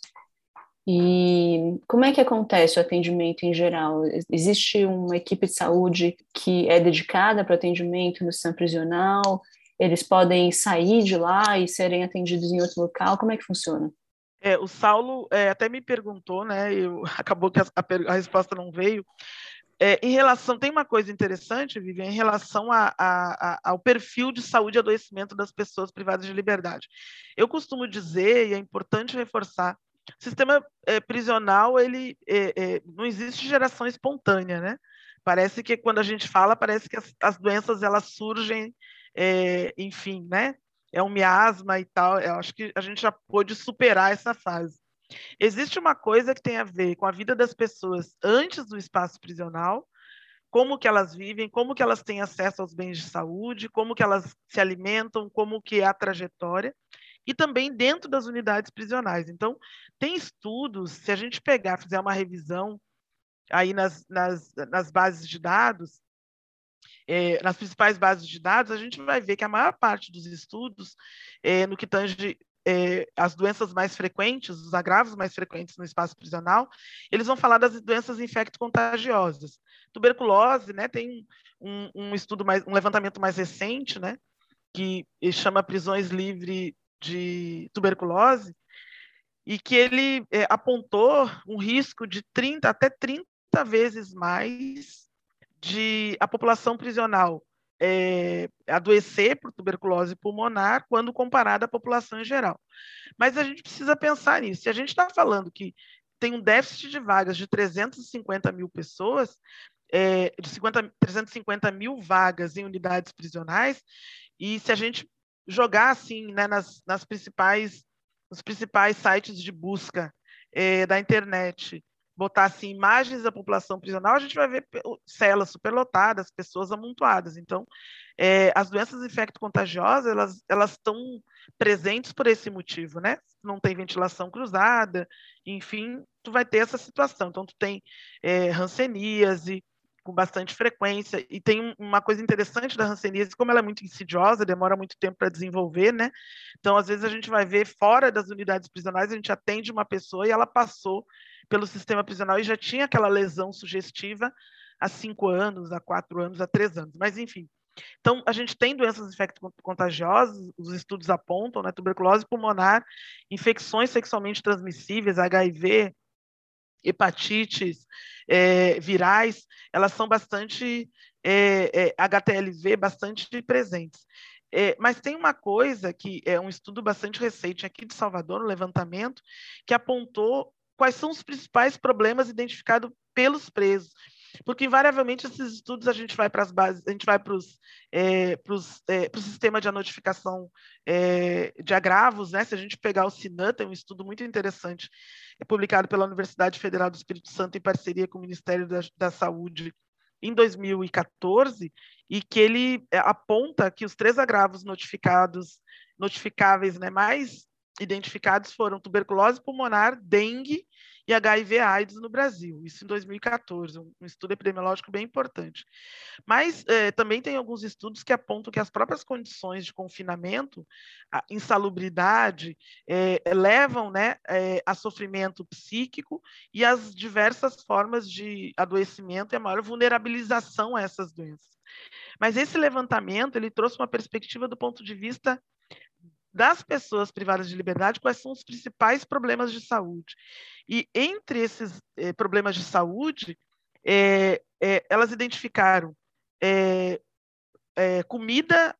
E como é que acontece o atendimento em geral? Existe uma equipe de saúde que é dedicada para o atendimento no sistema prisional? Eles podem sair de lá e serem atendidos em outro local? Como é que funciona? É, o Saulo é, até me perguntou, né? Eu, acabou que a, a, a resposta não veio. É, em relação, tem uma coisa interessante, Vivian, em relação a, a, ao perfil de saúde e adoecimento das pessoas privadas de liberdade. Eu costumo dizer, e é importante reforçar, o sistema é, prisional, ele é, é, não existe geração espontânea, né? Parece que quando a gente fala, parece que as, as doenças elas surgem é, enfim, né? É um miasma e tal. Eu acho que a gente já pôde superar essa fase. Existe uma coisa que tem a ver com a vida das pessoas antes do espaço prisional, como que elas vivem, como que elas têm acesso aos bens de saúde, como que elas se alimentam, como que é a trajetória, e também dentro das unidades prisionais. Então, tem estudos, se a gente pegar, fizer uma revisão aí nas, nas, nas bases de dados, é, nas principais bases de dados, a gente vai ver que a maior parte dos estudos, é, no que tange é, as doenças mais frequentes, os agravos mais frequentes no espaço prisional, eles vão falar das doenças infecto-contagiosas. Tuberculose, né, tem um, um, estudo mais, um levantamento mais recente, né, que chama prisões livres de tuberculose, e que ele é, apontou um risco de 30 até 30 vezes mais de a população prisional é, adoecer por tuberculose pulmonar quando comparada à população em geral. Mas a gente precisa pensar nisso. Se a gente está falando que tem um déficit de vagas de 350 mil pessoas, é, de 50, 350 mil vagas em unidades prisionais, e se a gente jogar assim né, nas, nas principais, nos principais sites de busca é, da internet botar assim, imagens da população prisional, a gente vai ver celas superlotadas, pessoas amontoadas. Então, é, as doenças infecto-contagiosas, elas, elas estão presentes por esse motivo, né? Não tem ventilação cruzada, enfim, tu vai ter essa situação. Então, tu tem é, hanseníase, com bastante frequência. E tem uma coisa interessante da hanseníase, como ela é muito insidiosa, demora muito tempo para desenvolver, né? Então, às vezes, a gente vai ver fora das unidades prisionais, a gente atende uma pessoa e ela passou pelo sistema prisional e já tinha aquela lesão sugestiva há cinco anos, há quatro anos, há três anos. Mas, enfim. Então, a gente tem doenças infecto-contagiosas, os estudos apontam, né? Tuberculose pulmonar, infecções sexualmente transmissíveis, HIV, hepatites é, virais, elas são bastante, é, é, HTLV, bastante presentes. É, mas tem uma coisa que é um estudo bastante recente aqui de Salvador, um levantamento, que apontou quais são os principais problemas identificados pelos presos. Porque, invariavelmente, esses estudos a gente vai para as bases, a gente vai para é, é, o sistema de notificação é, de agravos, né? Se a gente pegar o Sinan, tem um estudo muito interessante, é publicado pela Universidade Federal do Espírito Santo em parceria com o Ministério da, da Saúde em 2014, e que ele é, aponta que os três agravos notificados, notificáveis, né, mais identificados foram tuberculose pulmonar, dengue e HIV/AIDS no Brasil, isso em 2014, um, estudo epidemiológico bem importante. Mas eh, também tem alguns estudos que apontam que as próprias condições de confinamento, a insalubridade, eh, levam né, eh, a sofrimento psíquico e as diversas formas de adoecimento e a maior vulnerabilização a essas doenças. Mas esse levantamento ele trouxe uma perspectiva do ponto de vista das pessoas privadas de liberdade quais são os principais problemas de saúde. E entre esses eh, problemas de saúde, eh, eh, elas identificaram comida,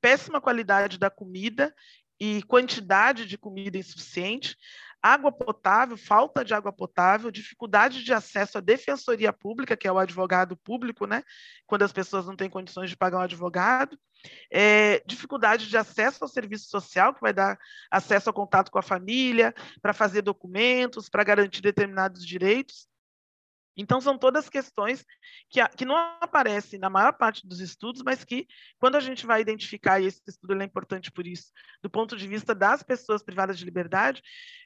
péssima qualidade da comida e quantidade de comida insuficiente, água potável, falta de água potável, dificuldade de acesso à defensoria pública, que é o advogado público, né? Quando as pessoas não têm condições de pagar um advogado, é, dificuldade de acesso ao serviço social, que vai dar acesso ao contato com a família, para fazer documentos, para garantir determinados direitos. Então, são todas questões que, que não aparecem na maior parte dos estudos, mas que, quando a gente vai identificar, e esse estudo é importante por isso, do ponto de vista das pessoas privadas de liberdade,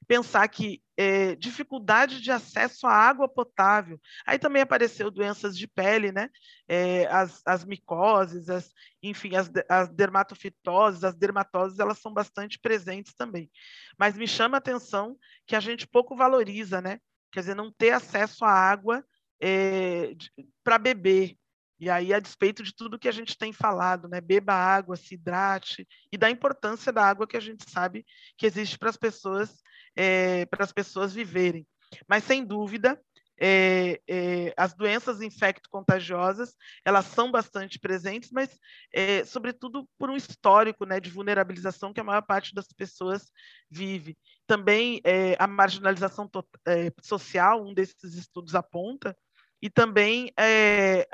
pensar que é, dificuldade de acesso à água potável. Aí também apareceu doenças de pele, né? É, as, as micoses, as, enfim, as, as dermatofitoses, as dermatoses, elas são bastante presentes também. Mas me chama a atenção que a gente pouco valoriza, né? Quer dizer, não ter acesso à água é, para beber. E aí, a despeito de tudo que a gente tem falado, né? Beba água, se hidrate, e da importância da água que a gente sabe que existe para as pessoas, é, para as pessoas viverem. Mas, sem dúvida, é, é, as doenças infecto-contagiosas, elas são bastante presentes, mas, é, sobretudo, por um histórico né, de vulnerabilização que a maior parte das pessoas vive. Também é, a marginalização é, social, um desses estudos aponta, e também é,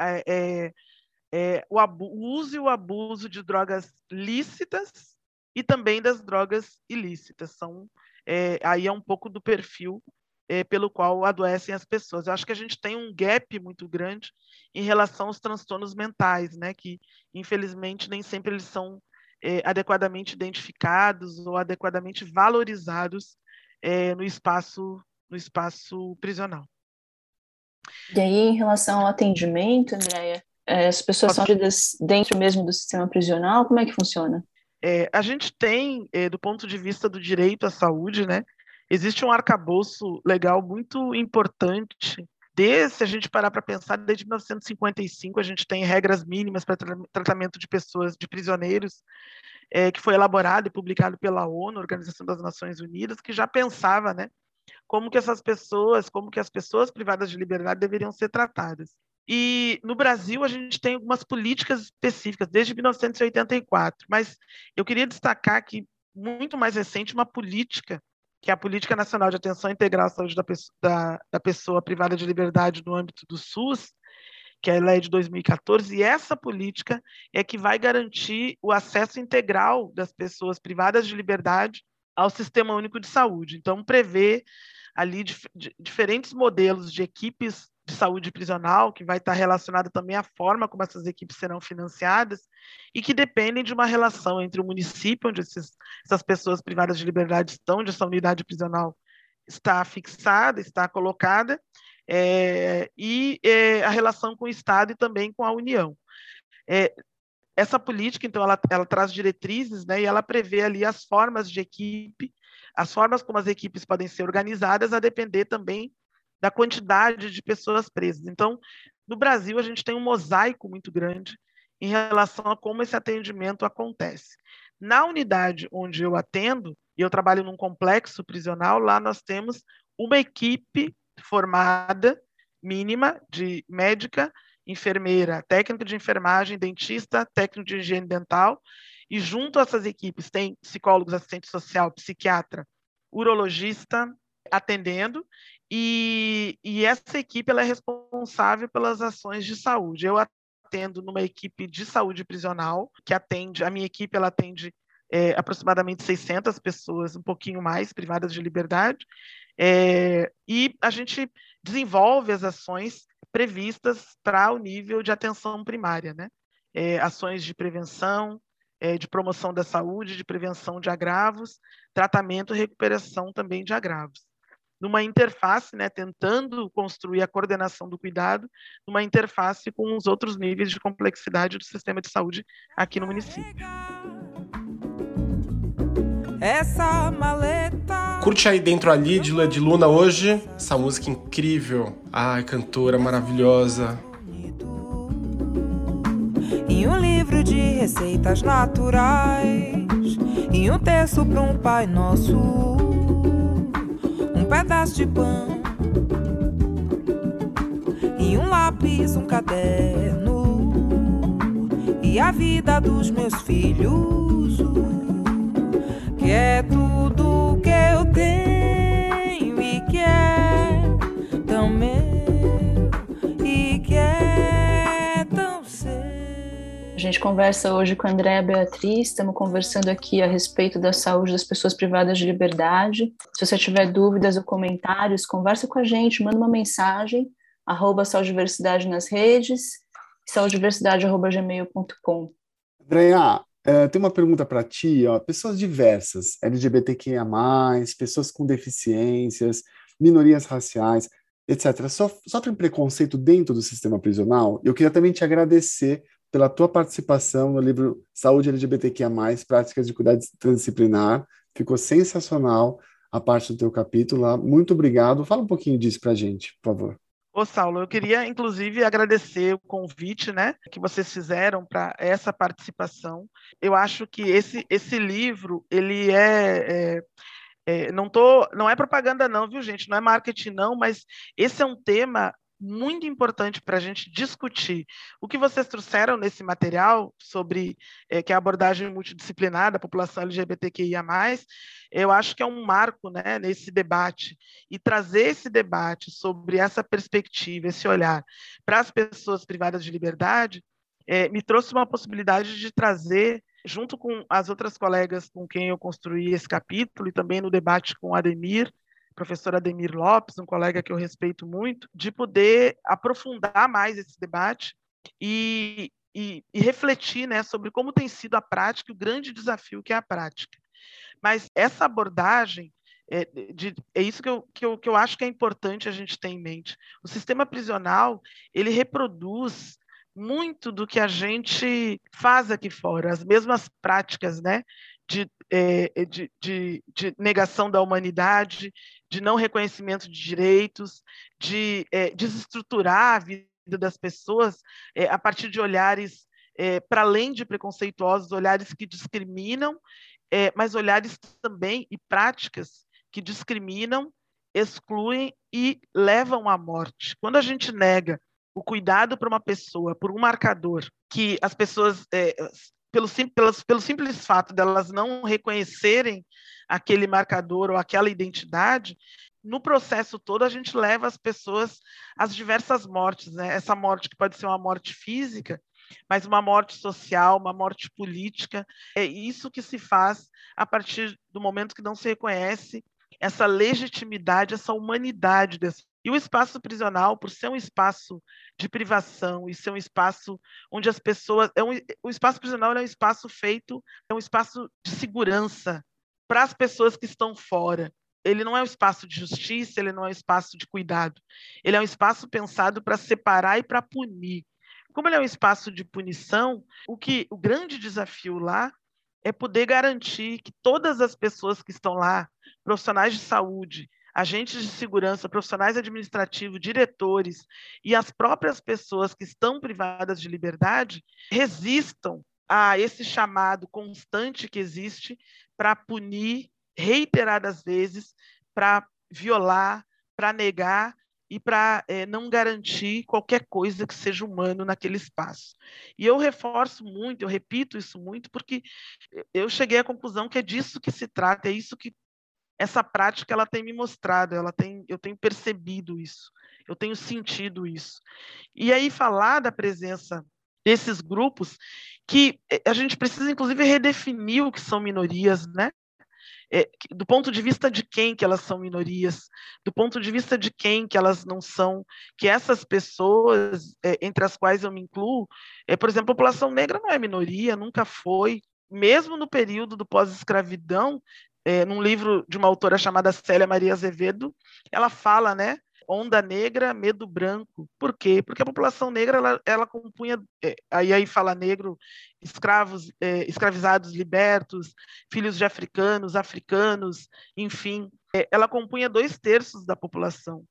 o, o uso e o abuso de drogas lícitas e também das drogas ilícitas. São, aí é um pouco do perfil é, pelo qual adoecem as pessoas. Eu acho que a gente tem um gap muito grande em relação aos transtornos mentais, né? Que infelizmente nem sempre eles são é, adequadamente identificados ou adequadamente valorizados é, no espaço no espaço prisional. E aí, em relação ao atendimento, Andréia, é, as pessoas são atendidas dentro mesmo do sistema prisional? Como é que funciona? É, a gente tem, é, do ponto de vista do direito à saúde, né, existe um arcabouço legal muito importante. Desde, se a gente parar para pensar, desde 1955 a gente tem regras mínimas para tra tratamento de pessoas, de prisioneiros, é, que foi elaborado e publicado pela ONU, Organização das Nações Unidas, que já pensava, né, como que essas pessoas, como que as pessoas privadas de liberdade deveriam ser tratadas. E no Brasil a gente tem algumas políticas específicas desde 1984, mas eu queria destacar que muito mais recente uma política que é a Política Nacional de Atenção Integral à Saúde da pessoa, da, da pessoa privada de liberdade no âmbito do SUS, que é a lei de 2014, e essa política é que vai garantir o acesso integral das pessoas privadas de liberdade ao Sistema Único de Saúde. Então, prevê ali dif diferentes modelos de equipes de saúde prisional, que vai estar relacionada também à forma como essas equipes serão financiadas, e que dependem de uma relação entre o município, onde esses, essas pessoas privadas de liberdade estão, onde essa unidade prisional está fixada, está colocada, é, e é, a relação com o Estado e também com a União. É, essa política, então, ela, ela traz diretrizes, né, e ela prevê ali as formas de equipe, as formas como as equipes podem ser organizadas, a depender também da quantidade de pessoas presas. Então, no Brasil, a gente tem um mosaico muito grande em relação a como esse atendimento acontece. Na unidade onde eu atendo, e eu trabalho num complexo prisional, lá nós temos uma equipe formada mínima de médica, enfermeira, técnico de enfermagem, dentista, técnico de higiene dental, e junto a essas equipes tem psicólogos, assistente social, psiquiatra, urologista atendendo, e, e essa equipe é responsável pelas ações de saúde. Eu atendo numa equipe de saúde prisional, que atende, a minha equipe ela atende é, aproximadamente 600 pessoas, um pouquinho mais, privadas de liberdade, é, e a gente desenvolve as ações previstas para o nível de atenção primária, né? É, ações de prevenção, é, de promoção da saúde, de prevenção de agravos, tratamento e recuperação também de agravos numa interface, né, tentando construir a coordenação do cuidado, numa interface com os outros níveis de complexidade do sistema de saúde aqui no município. Essa maleta. Curte aí dentro ali de Lua de Luna hoje, essa música incrível. Ai, cantora maravilhosa. Em um livro de receitas naturais e um terço para um Pai Nosso, pedaço de pão. E um lápis, um caderno. E a vida dos meus filhos, que é tudo A gente conversa hoje com a Andréa Beatriz, estamos conversando aqui a respeito da saúde das pessoas privadas de liberdade. Se você tiver dúvidas ou comentários, conversa com a gente, manda uma mensagem arroba saudiversidade nas redes, saudiversidade.gmail.com. Andréa, é, tem uma pergunta para ti, ó. pessoas diversas, LGBTQIA+, pessoas com deficiências, minorias raciais, etc., so, sofrem preconceito dentro do sistema prisional? Eu queria também te agradecer pela tua participação no livro Saúde LGBTQIA+, Práticas de Cuidado Transdisciplinar, ficou sensacional a parte do teu capítulo lá. Muito obrigado. Fala um pouquinho disso para a gente, por favor. Ô, Saulo, eu queria, inclusive, agradecer o convite né, que vocês fizeram para essa participação. Eu acho que esse, esse livro, ele é, é, é, não, tô, não é propaganda não, viu, gente? Não é marketing não, mas esse é um tema muito importante para a gente discutir. O que vocês trouxeram nesse material sobre é, que é a abordagem multidisciplinar da população LGBTQIA+, eu acho que é um marco né, nesse debate. E trazer esse debate sobre essa perspectiva, esse olhar para as pessoas privadas de liberdade, é, me trouxe uma possibilidade de trazer, junto com as outras colegas com quem eu construí esse capítulo, e também no debate com Ademir, professor Ademir Lopes, um colega que eu respeito muito, de poder aprofundar mais esse debate e, e, e refletir né, sobre como tem sido a prática, o grande desafio que é a prática. Mas essa abordagem é, de, é isso que eu, que, eu, que eu acho que é importante a gente ter em mente. O sistema prisional ele reproduz muito do que a gente faz aqui fora, as mesmas práticas, né? De, é, de, de, de, negação da humanidade, de não reconhecimento de direitos, de é, desestruturar a vida das pessoas é, a partir de olhares é, para além de preconceituosos, olhares que discriminam, mas olhares também e práticas que discriminam, excluem e levam à morte. Quando a gente nega o cuidado para uma pessoa por um marcador que as pessoas pelo, pelo, pelo simples fato delas não reconhecerem aquele marcador ou aquela identidade, no processo todo a gente leva as pessoas às diversas mortes, né? Essa morte que pode ser uma morte física, mas uma morte social, uma morte política, é isso que se faz a partir do momento que não se reconhece essa legitimidade, essa humanidade. E o espaço prisional, por ser um espaço de privação e ser um espaço onde as pessoas. É um, o espaço prisional é um espaço feito, é um espaço de segurança para as pessoas que estão fora. Ele não é um espaço de justiça, ele não é um espaço de cuidado. Ele é um espaço pensado para separar e para punir. Como ele é um espaço de punição, o que o grande desafio lá é poder garantir que todas as pessoas que estão lá, profissionais de saúde, agentes de segurança, profissionais administrativos, diretores e as próprias pessoas que estão privadas de liberdade resistam a esse chamado constante que existe para punir reiteradas vezes, para violar, para negar e para é, não garantir qualquer coisa que seja humano naquele espaço. E eu reforço muito, eu repito isso muito, porque eu cheguei à conclusão que é disso que se trata, é isso que essa prática ela tem me mostrado, ela tem, eu tenho percebido isso, eu tenho sentido isso. E aí falar da presença desses grupos que eh, a gente precisa inclusive redefinir o que são minorias, né? É, do ponto de vista de quem que elas são minorias, do ponto de vista de quem que elas não são, que essas pessoas, é, entre as quais eu me incluo, é, por exemplo, a população negra não é minoria, nunca foi, mesmo no período do pós-escravidão, é, num livro de uma autora chamada Célia Maria Azevedo, ela fala, né, onda negra, medo branco. Por quê? Porque a população negra ela, ela compunha, é, aí aí fala negro, escravos, é, escravizados libertos, filhos de africanos, africanos, enfim, é, ela compunha dois terços da população.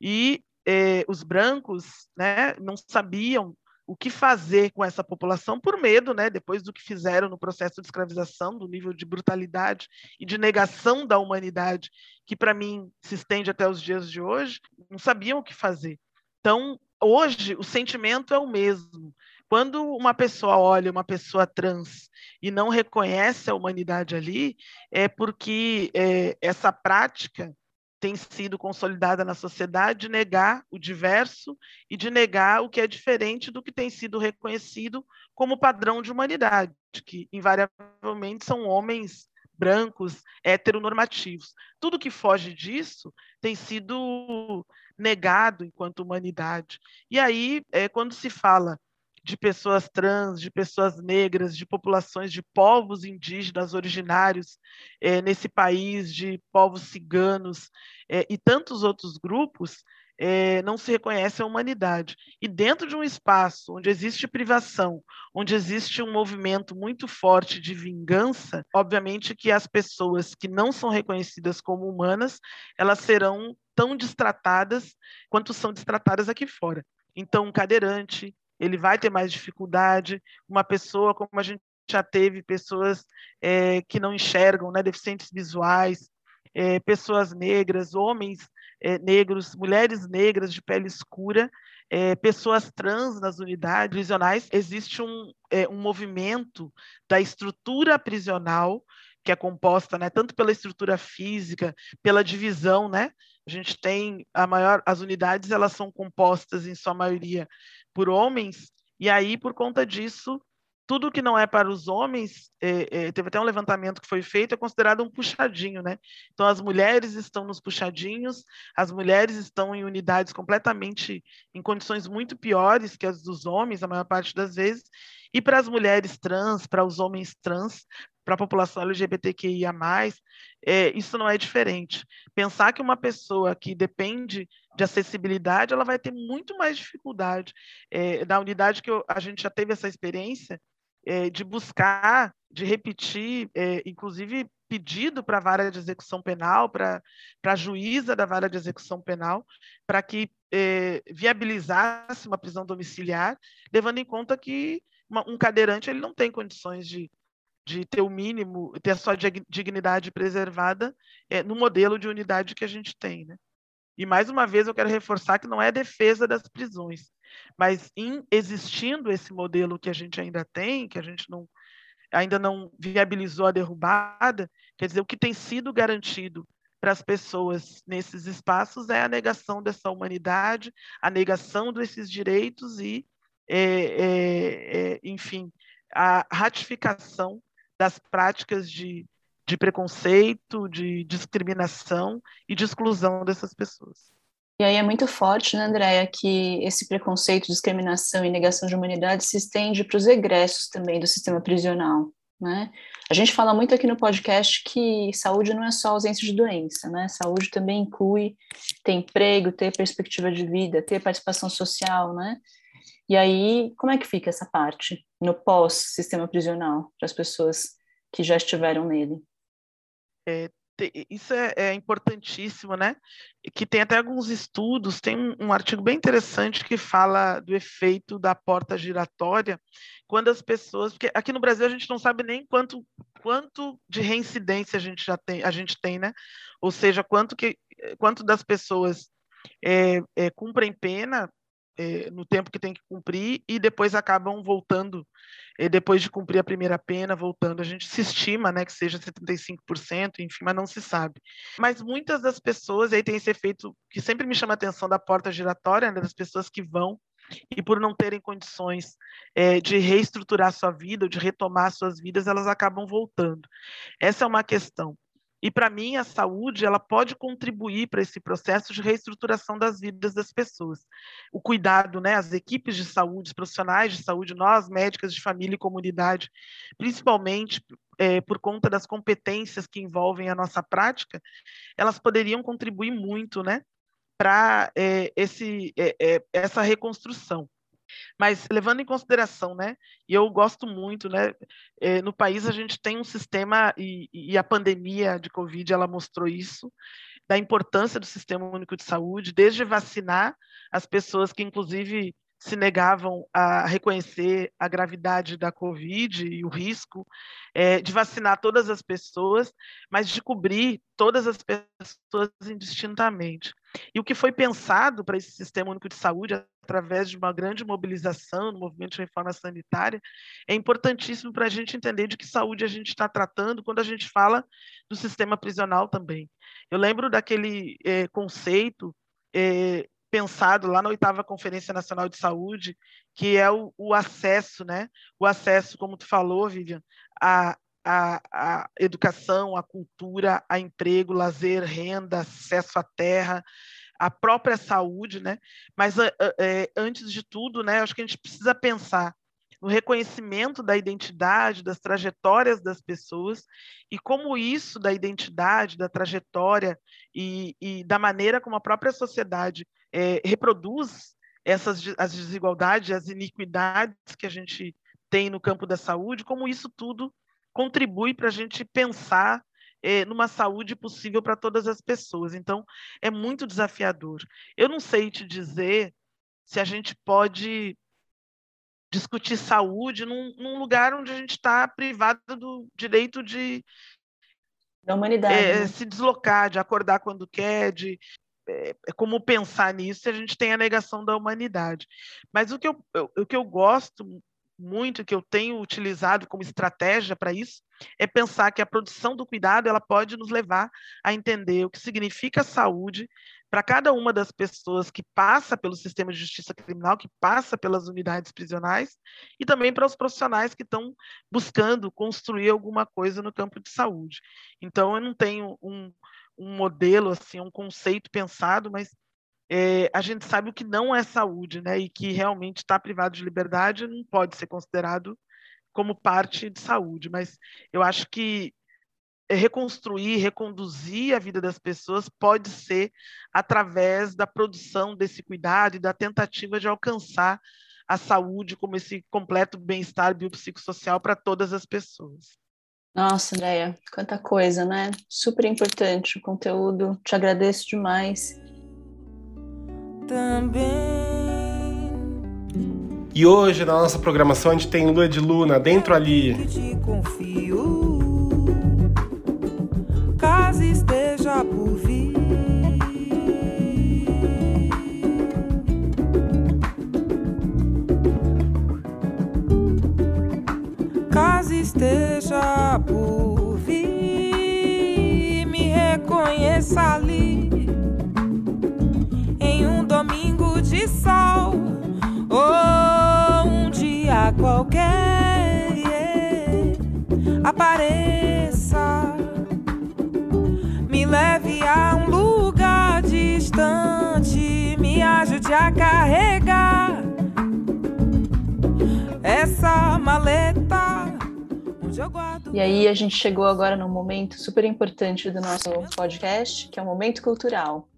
E é, os brancos, né, não sabiam o que fazer com essa população por medo, né, depois do que fizeram no processo de escravização, do nível de brutalidade e de negação da humanidade, que para mim se estende até os dias de hoje, não sabiam o que fazer. Então, hoje o sentimento é o mesmo. Quando uma pessoa olha uma pessoa trans e não reconhece a humanidade ali, é porque é, essa prática tem sido consolidada na sociedade de negar o diverso e de negar o que é diferente do que tem sido reconhecido como padrão de humanidade, que invariavelmente são homens brancos, heteronormativos. Tudo que foge disso tem sido negado enquanto humanidade. E aí, é, quando se fala de pessoas trans, de pessoas negras, de populações de povos indígenas originários é, nesse país, de povos ciganos é, e tantos outros grupos, é, não se reconhece a humanidade. E dentro de um espaço onde existe privação, onde existe um movimento muito forte de vingança, obviamente que as pessoas que não são reconhecidas como humanas, elas serão tão destratadas quanto são destratadas aqui fora. Então, um cadeirante, ele vai ter mais dificuldade. Uma pessoa, como a gente já teve, pessoas é, que não enxergam, né, deficientes visuais, é, pessoas negras, homens é, negros, mulheres negras de pele escura, é, pessoas trans nas unidades prisionais. Existe um, é, um movimento da estrutura prisional que é composta, né, tanto pela estrutura física, pela divisão, né? A gente tem a maior, as unidades elas são compostas em sua maioria por homens, e aí, por conta disso, tudo que não é para os homens, é, é, teve até um levantamento que foi feito, é considerado um puxadinho, né? Então, as mulheres estão nos puxadinhos, as mulheres estão em unidades completamente, em condições muito piores que as dos homens, a maior parte das vezes, e para as mulheres trans, para os homens trans, para a população LGBTQIA+, é, isso não é diferente. Pensar que uma pessoa que depende de acessibilidade, ela vai ter muito mais dificuldade. É, na unidade que eu, a gente já teve essa experiência é, de buscar, de repetir, é, inclusive pedido para a vara de execução penal, para a juíza da vara de execução penal, para que é, viabilizasse uma prisão domiciliar, levando em conta que uma, um cadeirante ele não tem condições de de ter o mínimo, ter a sua dignidade preservada é, no modelo de unidade que a gente tem. Né? E mais uma vez eu quero reforçar que não é defesa das prisões, mas em existindo esse modelo que a gente ainda tem, que a gente não ainda não viabilizou a derrubada, quer dizer, o que tem sido garantido para as pessoas nesses espaços é a negação dessa humanidade, a negação desses direitos e, é, é, é, enfim, a ratificação das práticas de, de preconceito, de discriminação e de exclusão dessas pessoas. E aí é muito forte, né, Andréia, que esse preconceito, discriminação e negação de humanidade se estende para os egressos também do sistema prisional, né? A gente fala muito aqui no podcast que saúde não é só ausência de doença, né? Saúde também inclui ter emprego, ter perspectiva de vida, ter participação social, né? E aí, como é que fica essa parte no pós-sistema prisional para as pessoas que já estiveram nele? É, isso é, é, importantíssimo, né? Que tem até alguns estudos, tem um, um, artigo bem interessante que fala do efeito da porta giratória quando as pessoas, porque aqui no Brasil a gente não sabe nem quanto quanto de reincidência a gente já tem, a gente tem, né? Ou seja, quanto que quanto das pessoas é, é, cumprem pena é, no tempo que tem que cumprir e depois acabam voltando, depois de cumprir a primeira pena, voltando. A gente se estima né, que seja 75%, enfim, mas não se sabe. Mas muitas das pessoas, aí tem esse efeito que sempre me chama a atenção da porta giratória, né, das pessoas que vão e por não terem condições é, de reestruturar sua vida, de retomar suas vidas, elas acabam voltando. Essa é uma questão. E para mim a saúde ela pode contribuir para esse processo de reestruturação das vidas das pessoas. O cuidado, né, as equipes de saúde, os profissionais de saúde, nós médicas de família e comunidade, principalmente é, por conta das competências que envolvem a nossa prática, elas poderiam contribuir muito, né, para é, esse é, é essa reconstrução. Mas levando em consideração, né, e eu gosto muito, né, é, no país a gente tem um sistema, e, e, a pandemia de Covid, ela mostrou isso, da importância do Sistema Único de Saúde, desde vacinar as pessoas que, inclusive, se negavam a reconhecer a gravidade da Covid e o risco é, de vacinar todas as pessoas, mas de cobrir todas as pessoas indistintamente. E o que foi pensado para esse Sistema Único de Saúde, através de uma grande mobilização no movimento de reforma sanitária, é importantíssimo para a gente entender de que saúde a gente está tratando quando a gente fala do sistema prisional também. Eu lembro daquele é, conceito é, pensado lá na oitava Conferência Nacional de Saúde, que é o, o acesso, né? O acesso, como tu falou, Vivian, a, a, a, educação, a cultura, a emprego, lazer, renda, acesso à terra, a própria saúde, né? Mas é, antes de tudo, né? Acho que a gente precisa pensar no reconhecimento da identidade, das trajetórias das pessoas e como isso da identidade, da trajetória e, e da maneira como a própria sociedade é, reproduz essas as desigualdades, as iniquidades que a gente tem no campo da saúde, como isso tudo contribui para a gente pensar é, numa saúde possível para todas as pessoas. Então, é muito desafiador. Eu não sei te dizer se a gente pode discutir saúde num, num lugar onde a gente está privado do direito de da humanidade, é, né? se deslocar, de acordar quando quer, de é, como pensar nisso se a gente tem a negação da humanidade. Mas o que eu, eu o que eu gosto muito, que eu tenho utilizado como estratégia para isso, é pensar que a produção do cuidado ela pode nos levar a entender o que significa saúde para cada uma das pessoas que passa pelo sistema de justiça criminal, que passa pelas unidades prisionais, e também para os profissionais que estão buscando construir alguma coisa no campo de saúde. Então, eu não tenho um, um modelo, assim, um conceito pensado, mas é, a gente sabe o que não é saúde, né? E que realmente está privado de liberdade não pode ser considerado como parte de saúde. Mas eu acho que reconstruir, reconduzir a vida das pessoas pode ser através da produção desse cuidado e da tentativa de alcançar a saúde como esse completo bem-estar biopsicossocial para todas as pessoas. Nossa, Andréia, quanta coisa, né? Super importante o conteúdo. Te agradeço demais também. E hoje na nossa programação a gente tem Lua de Luna dentro ali. te confio, caso esteja por vir. Caso esteja por vir, me reconheça ali de sol ou um dia qualquer apareça, me leve a um lugar distante, me ajude a carregar essa maleta. E aí a gente chegou agora num momento super importante do nosso podcast, que é o momento cultural.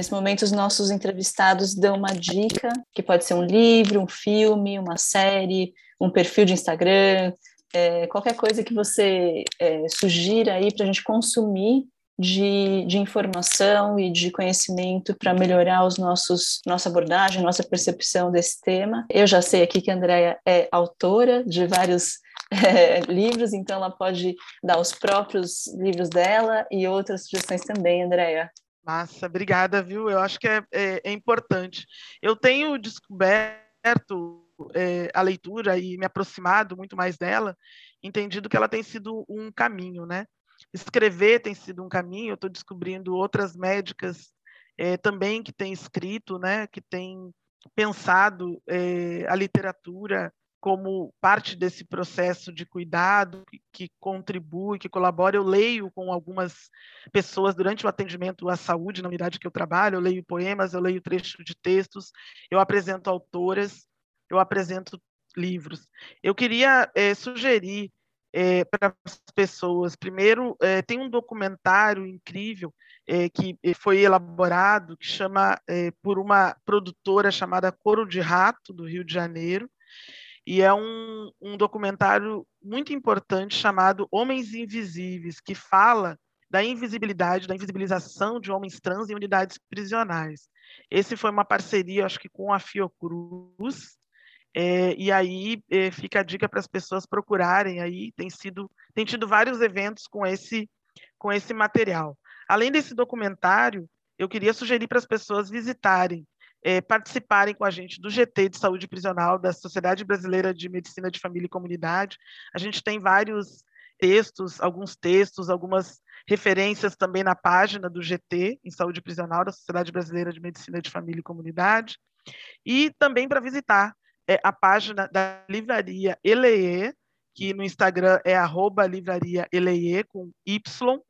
Nesse momento, os nossos entrevistados dão uma dica, que pode ser um livro, um filme, uma série, um perfil de Instagram, é, qualquer coisa que você é, sugira aí para a gente consumir de, de, informação e de conhecimento para melhorar os nossos nossa abordagem, nossa percepção desse tema. Eu já sei aqui que a Andrea é autora de vários é, livros, então ela pode dar os próprios livros dela e outras sugestões também, Andrea. Massa, obrigada, viu? Eu acho que é, é, é importante. Eu tenho descoberto é, a leitura e me aproximado muito mais dela, entendido que ela tem sido um caminho, né? Escrever tem sido um caminho, eu estou descobrindo outras médicas é, também que têm escrito, né? Que têm pensado é, a literatura como parte desse processo de cuidado que, contribui, que colabora. Eu leio com algumas pessoas durante o atendimento à saúde na unidade que eu trabalho, eu leio poemas, eu leio trechos de textos, eu apresento autoras, eu apresento livros. Eu queria é, sugerir é, para as pessoas, primeiro, é, tem um documentário incrível que foi elaborado, que chama por uma produtora chamada Coro de Rato, do Rio de Janeiro, e é um, um documentário muito importante chamado Homens Invisíveis, que fala da invisibilidade, da invisibilização de homens trans em unidades prisionais. Esse foi uma parceria, acho que com a Fiocruz, é, e aí é, fica a dica para as pessoas procurarem aí, tem sido, tem tido vários eventos com esse, com esse material. Além desse documentário, eu queria sugerir para as pessoas visitarem, é, participarem com a gente do GT de Saúde Prisional, da Sociedade Brasileira de Medicina de Família e Comunidade. A gente tem vários textos, alguns textos, algumas referências também na página do GT, em Saúde Prisional, da Sociedade Brasileira de Medicina de Família e Comunidade. E também para visitar é, a página da Livraria Eleie, que no Instagram é arroba livraria Eleie, com Y,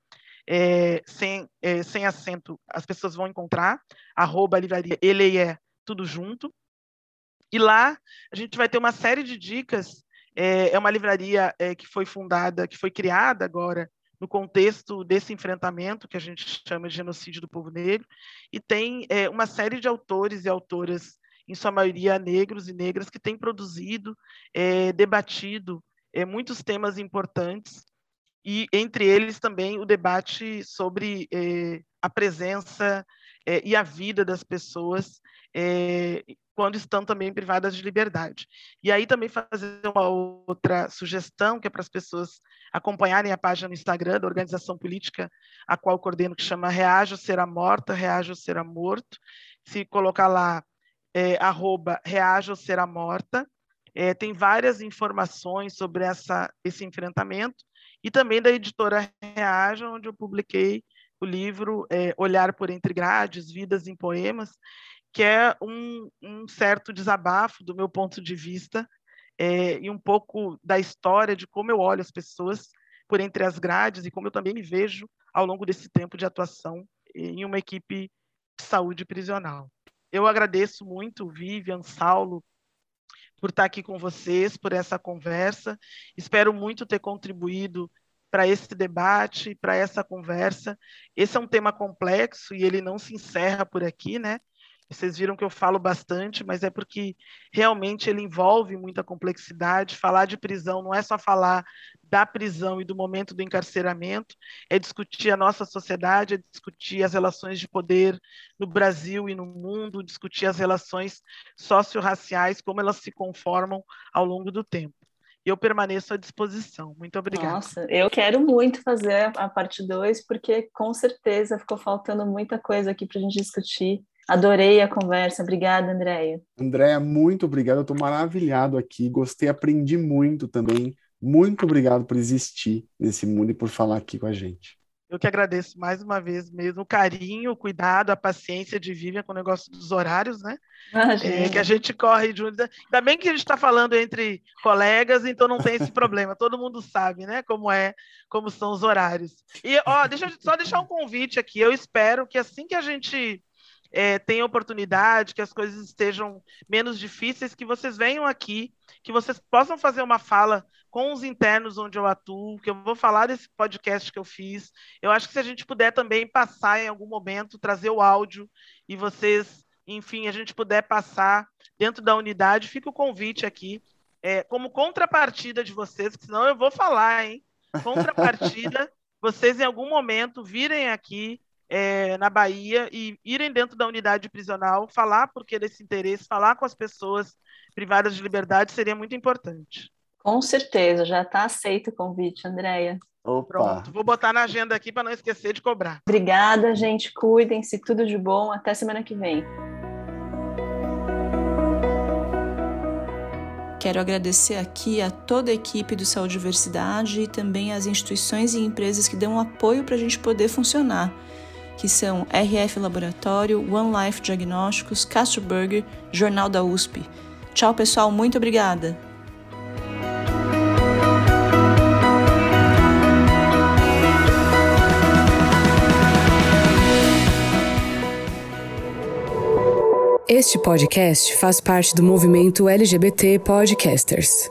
é, sem, é, sem acento, as pessoas vão encontrar, arroba livraria Eleie, tudo junto. E lá a gente vai ter uma série de dicas. É, é uma livraria é, que foi fundada, que foi criada agora no contexto desse enfrentamento que a gente chama de genocídio do povo negro, e tem é, uma série de autores e autoras em sua maioria negros e negras, que têm produzido, é, debatido é, muitos temas importantes, e entre eles também o debate sobre é, a presença é, e a vida das pessoas é, quando estão também privadas de liberdade. E aí também fazer uma outra sugestão, que é para as pessoas acompanharem a página no Instagram da organização política a qual coordeno, que chama Reaja ou Será Morta, Reaja ou Será Morto. Se colocar lá é, arroba reaja ou será morta. É, tem várias informações sobre essa, esse enfrentamento e também da editora Reaja, onde eu publiquei o livro é, Olhar por Entre Grades, Vidas em Poemas, que é um, um certo desabafo do meu ponto de vista é, e um pouco da história de como eu olho as pessoas por entre as grades e como eu também me vejo ao longo desse tempo de atuação em uma equipe de saúde prisional. Eu agradeço muito, Vivian, Saulo, por estar aqui com vocês, por essa conversa. Espero muito ter contribuído para esse debate, para essa conversa. Esse é um tema complexo e ele não se encerra por aqui, né? Vocês viram que eu falo bastante, mas é porque realmente ele envolve muita complexidade. Falar de prisão não é só falar da prisão e do momento do encarceramento, é discutir a nossa sociedade, é discutir as relações de poder no Brasil e no mundo, discutir as relações socio-raciais, como elas se conformam ao longo do tempo. Eu permaneço à disposição. Muito obrigada. Nossa, eu quero muito fazer a parte 2, porque com certeza ficou faltando muita coisa aqui para a gente discutir. Adorei a conversa. Obrigada, Andréia. Andréia, muito obrigado. Eu estou maravilhado aqui. Gostei, aprendi muito também. Muito obrigado por existir nesse mundo e por falar aqui com a gente. Eu que agradeço mais uma vez mesmo o carinho, o cuidado, a paciência de Vivian com o negócio dos horários, né? É, que a gente corre junto. Ainda bem que a gente está falando entre colegas, então não tem esse problema. Todo mundo sabe, né? Como é, como são os horários. E ó, deixa eu só deixar um convite aqui. Eu espero que assim que a gente é, tenha oportunidade, que as coisas estejam menos difíceis, que vocês venham aqui, que vocês possam fazer uma fala com os internos onde eu atuo, que eu vou falar desse podcast que eu fiz. Eu acho que se a gente puder também passar em algum momento, trazer o áudio e vocês, enfim, a gente puder passar dentro da unidade, fica o convite aqui, é, como contrapartida de vocês, que senão eu vou falar, hein? Contrapartida, vocês em algum momento virem aqui é, na Bahia e irem dentro da unidade prisional, falar por que desse interesse, falar com as pessoas privadas de liberdade seria muito importante. Com certeza, já está aceito o convite, Andréia. Pronto, vou botar na agenda aqui para não esquecer de cobrar. Obrigada, gente. Cuidem-se, tudo de bom. Até semana que vem. Quero agradecer aqui a toda a equipe do Saúde e Diversidade e também as instituições e empresas que dão apoio para a gente poder funcionar que são RF Laboratório, One Life Diagnósticos, Castro Burger, Jornal da USP. Tchau, pessoal, muito obrigada! Este podcast faz parte do movimento LGBT Podcasters.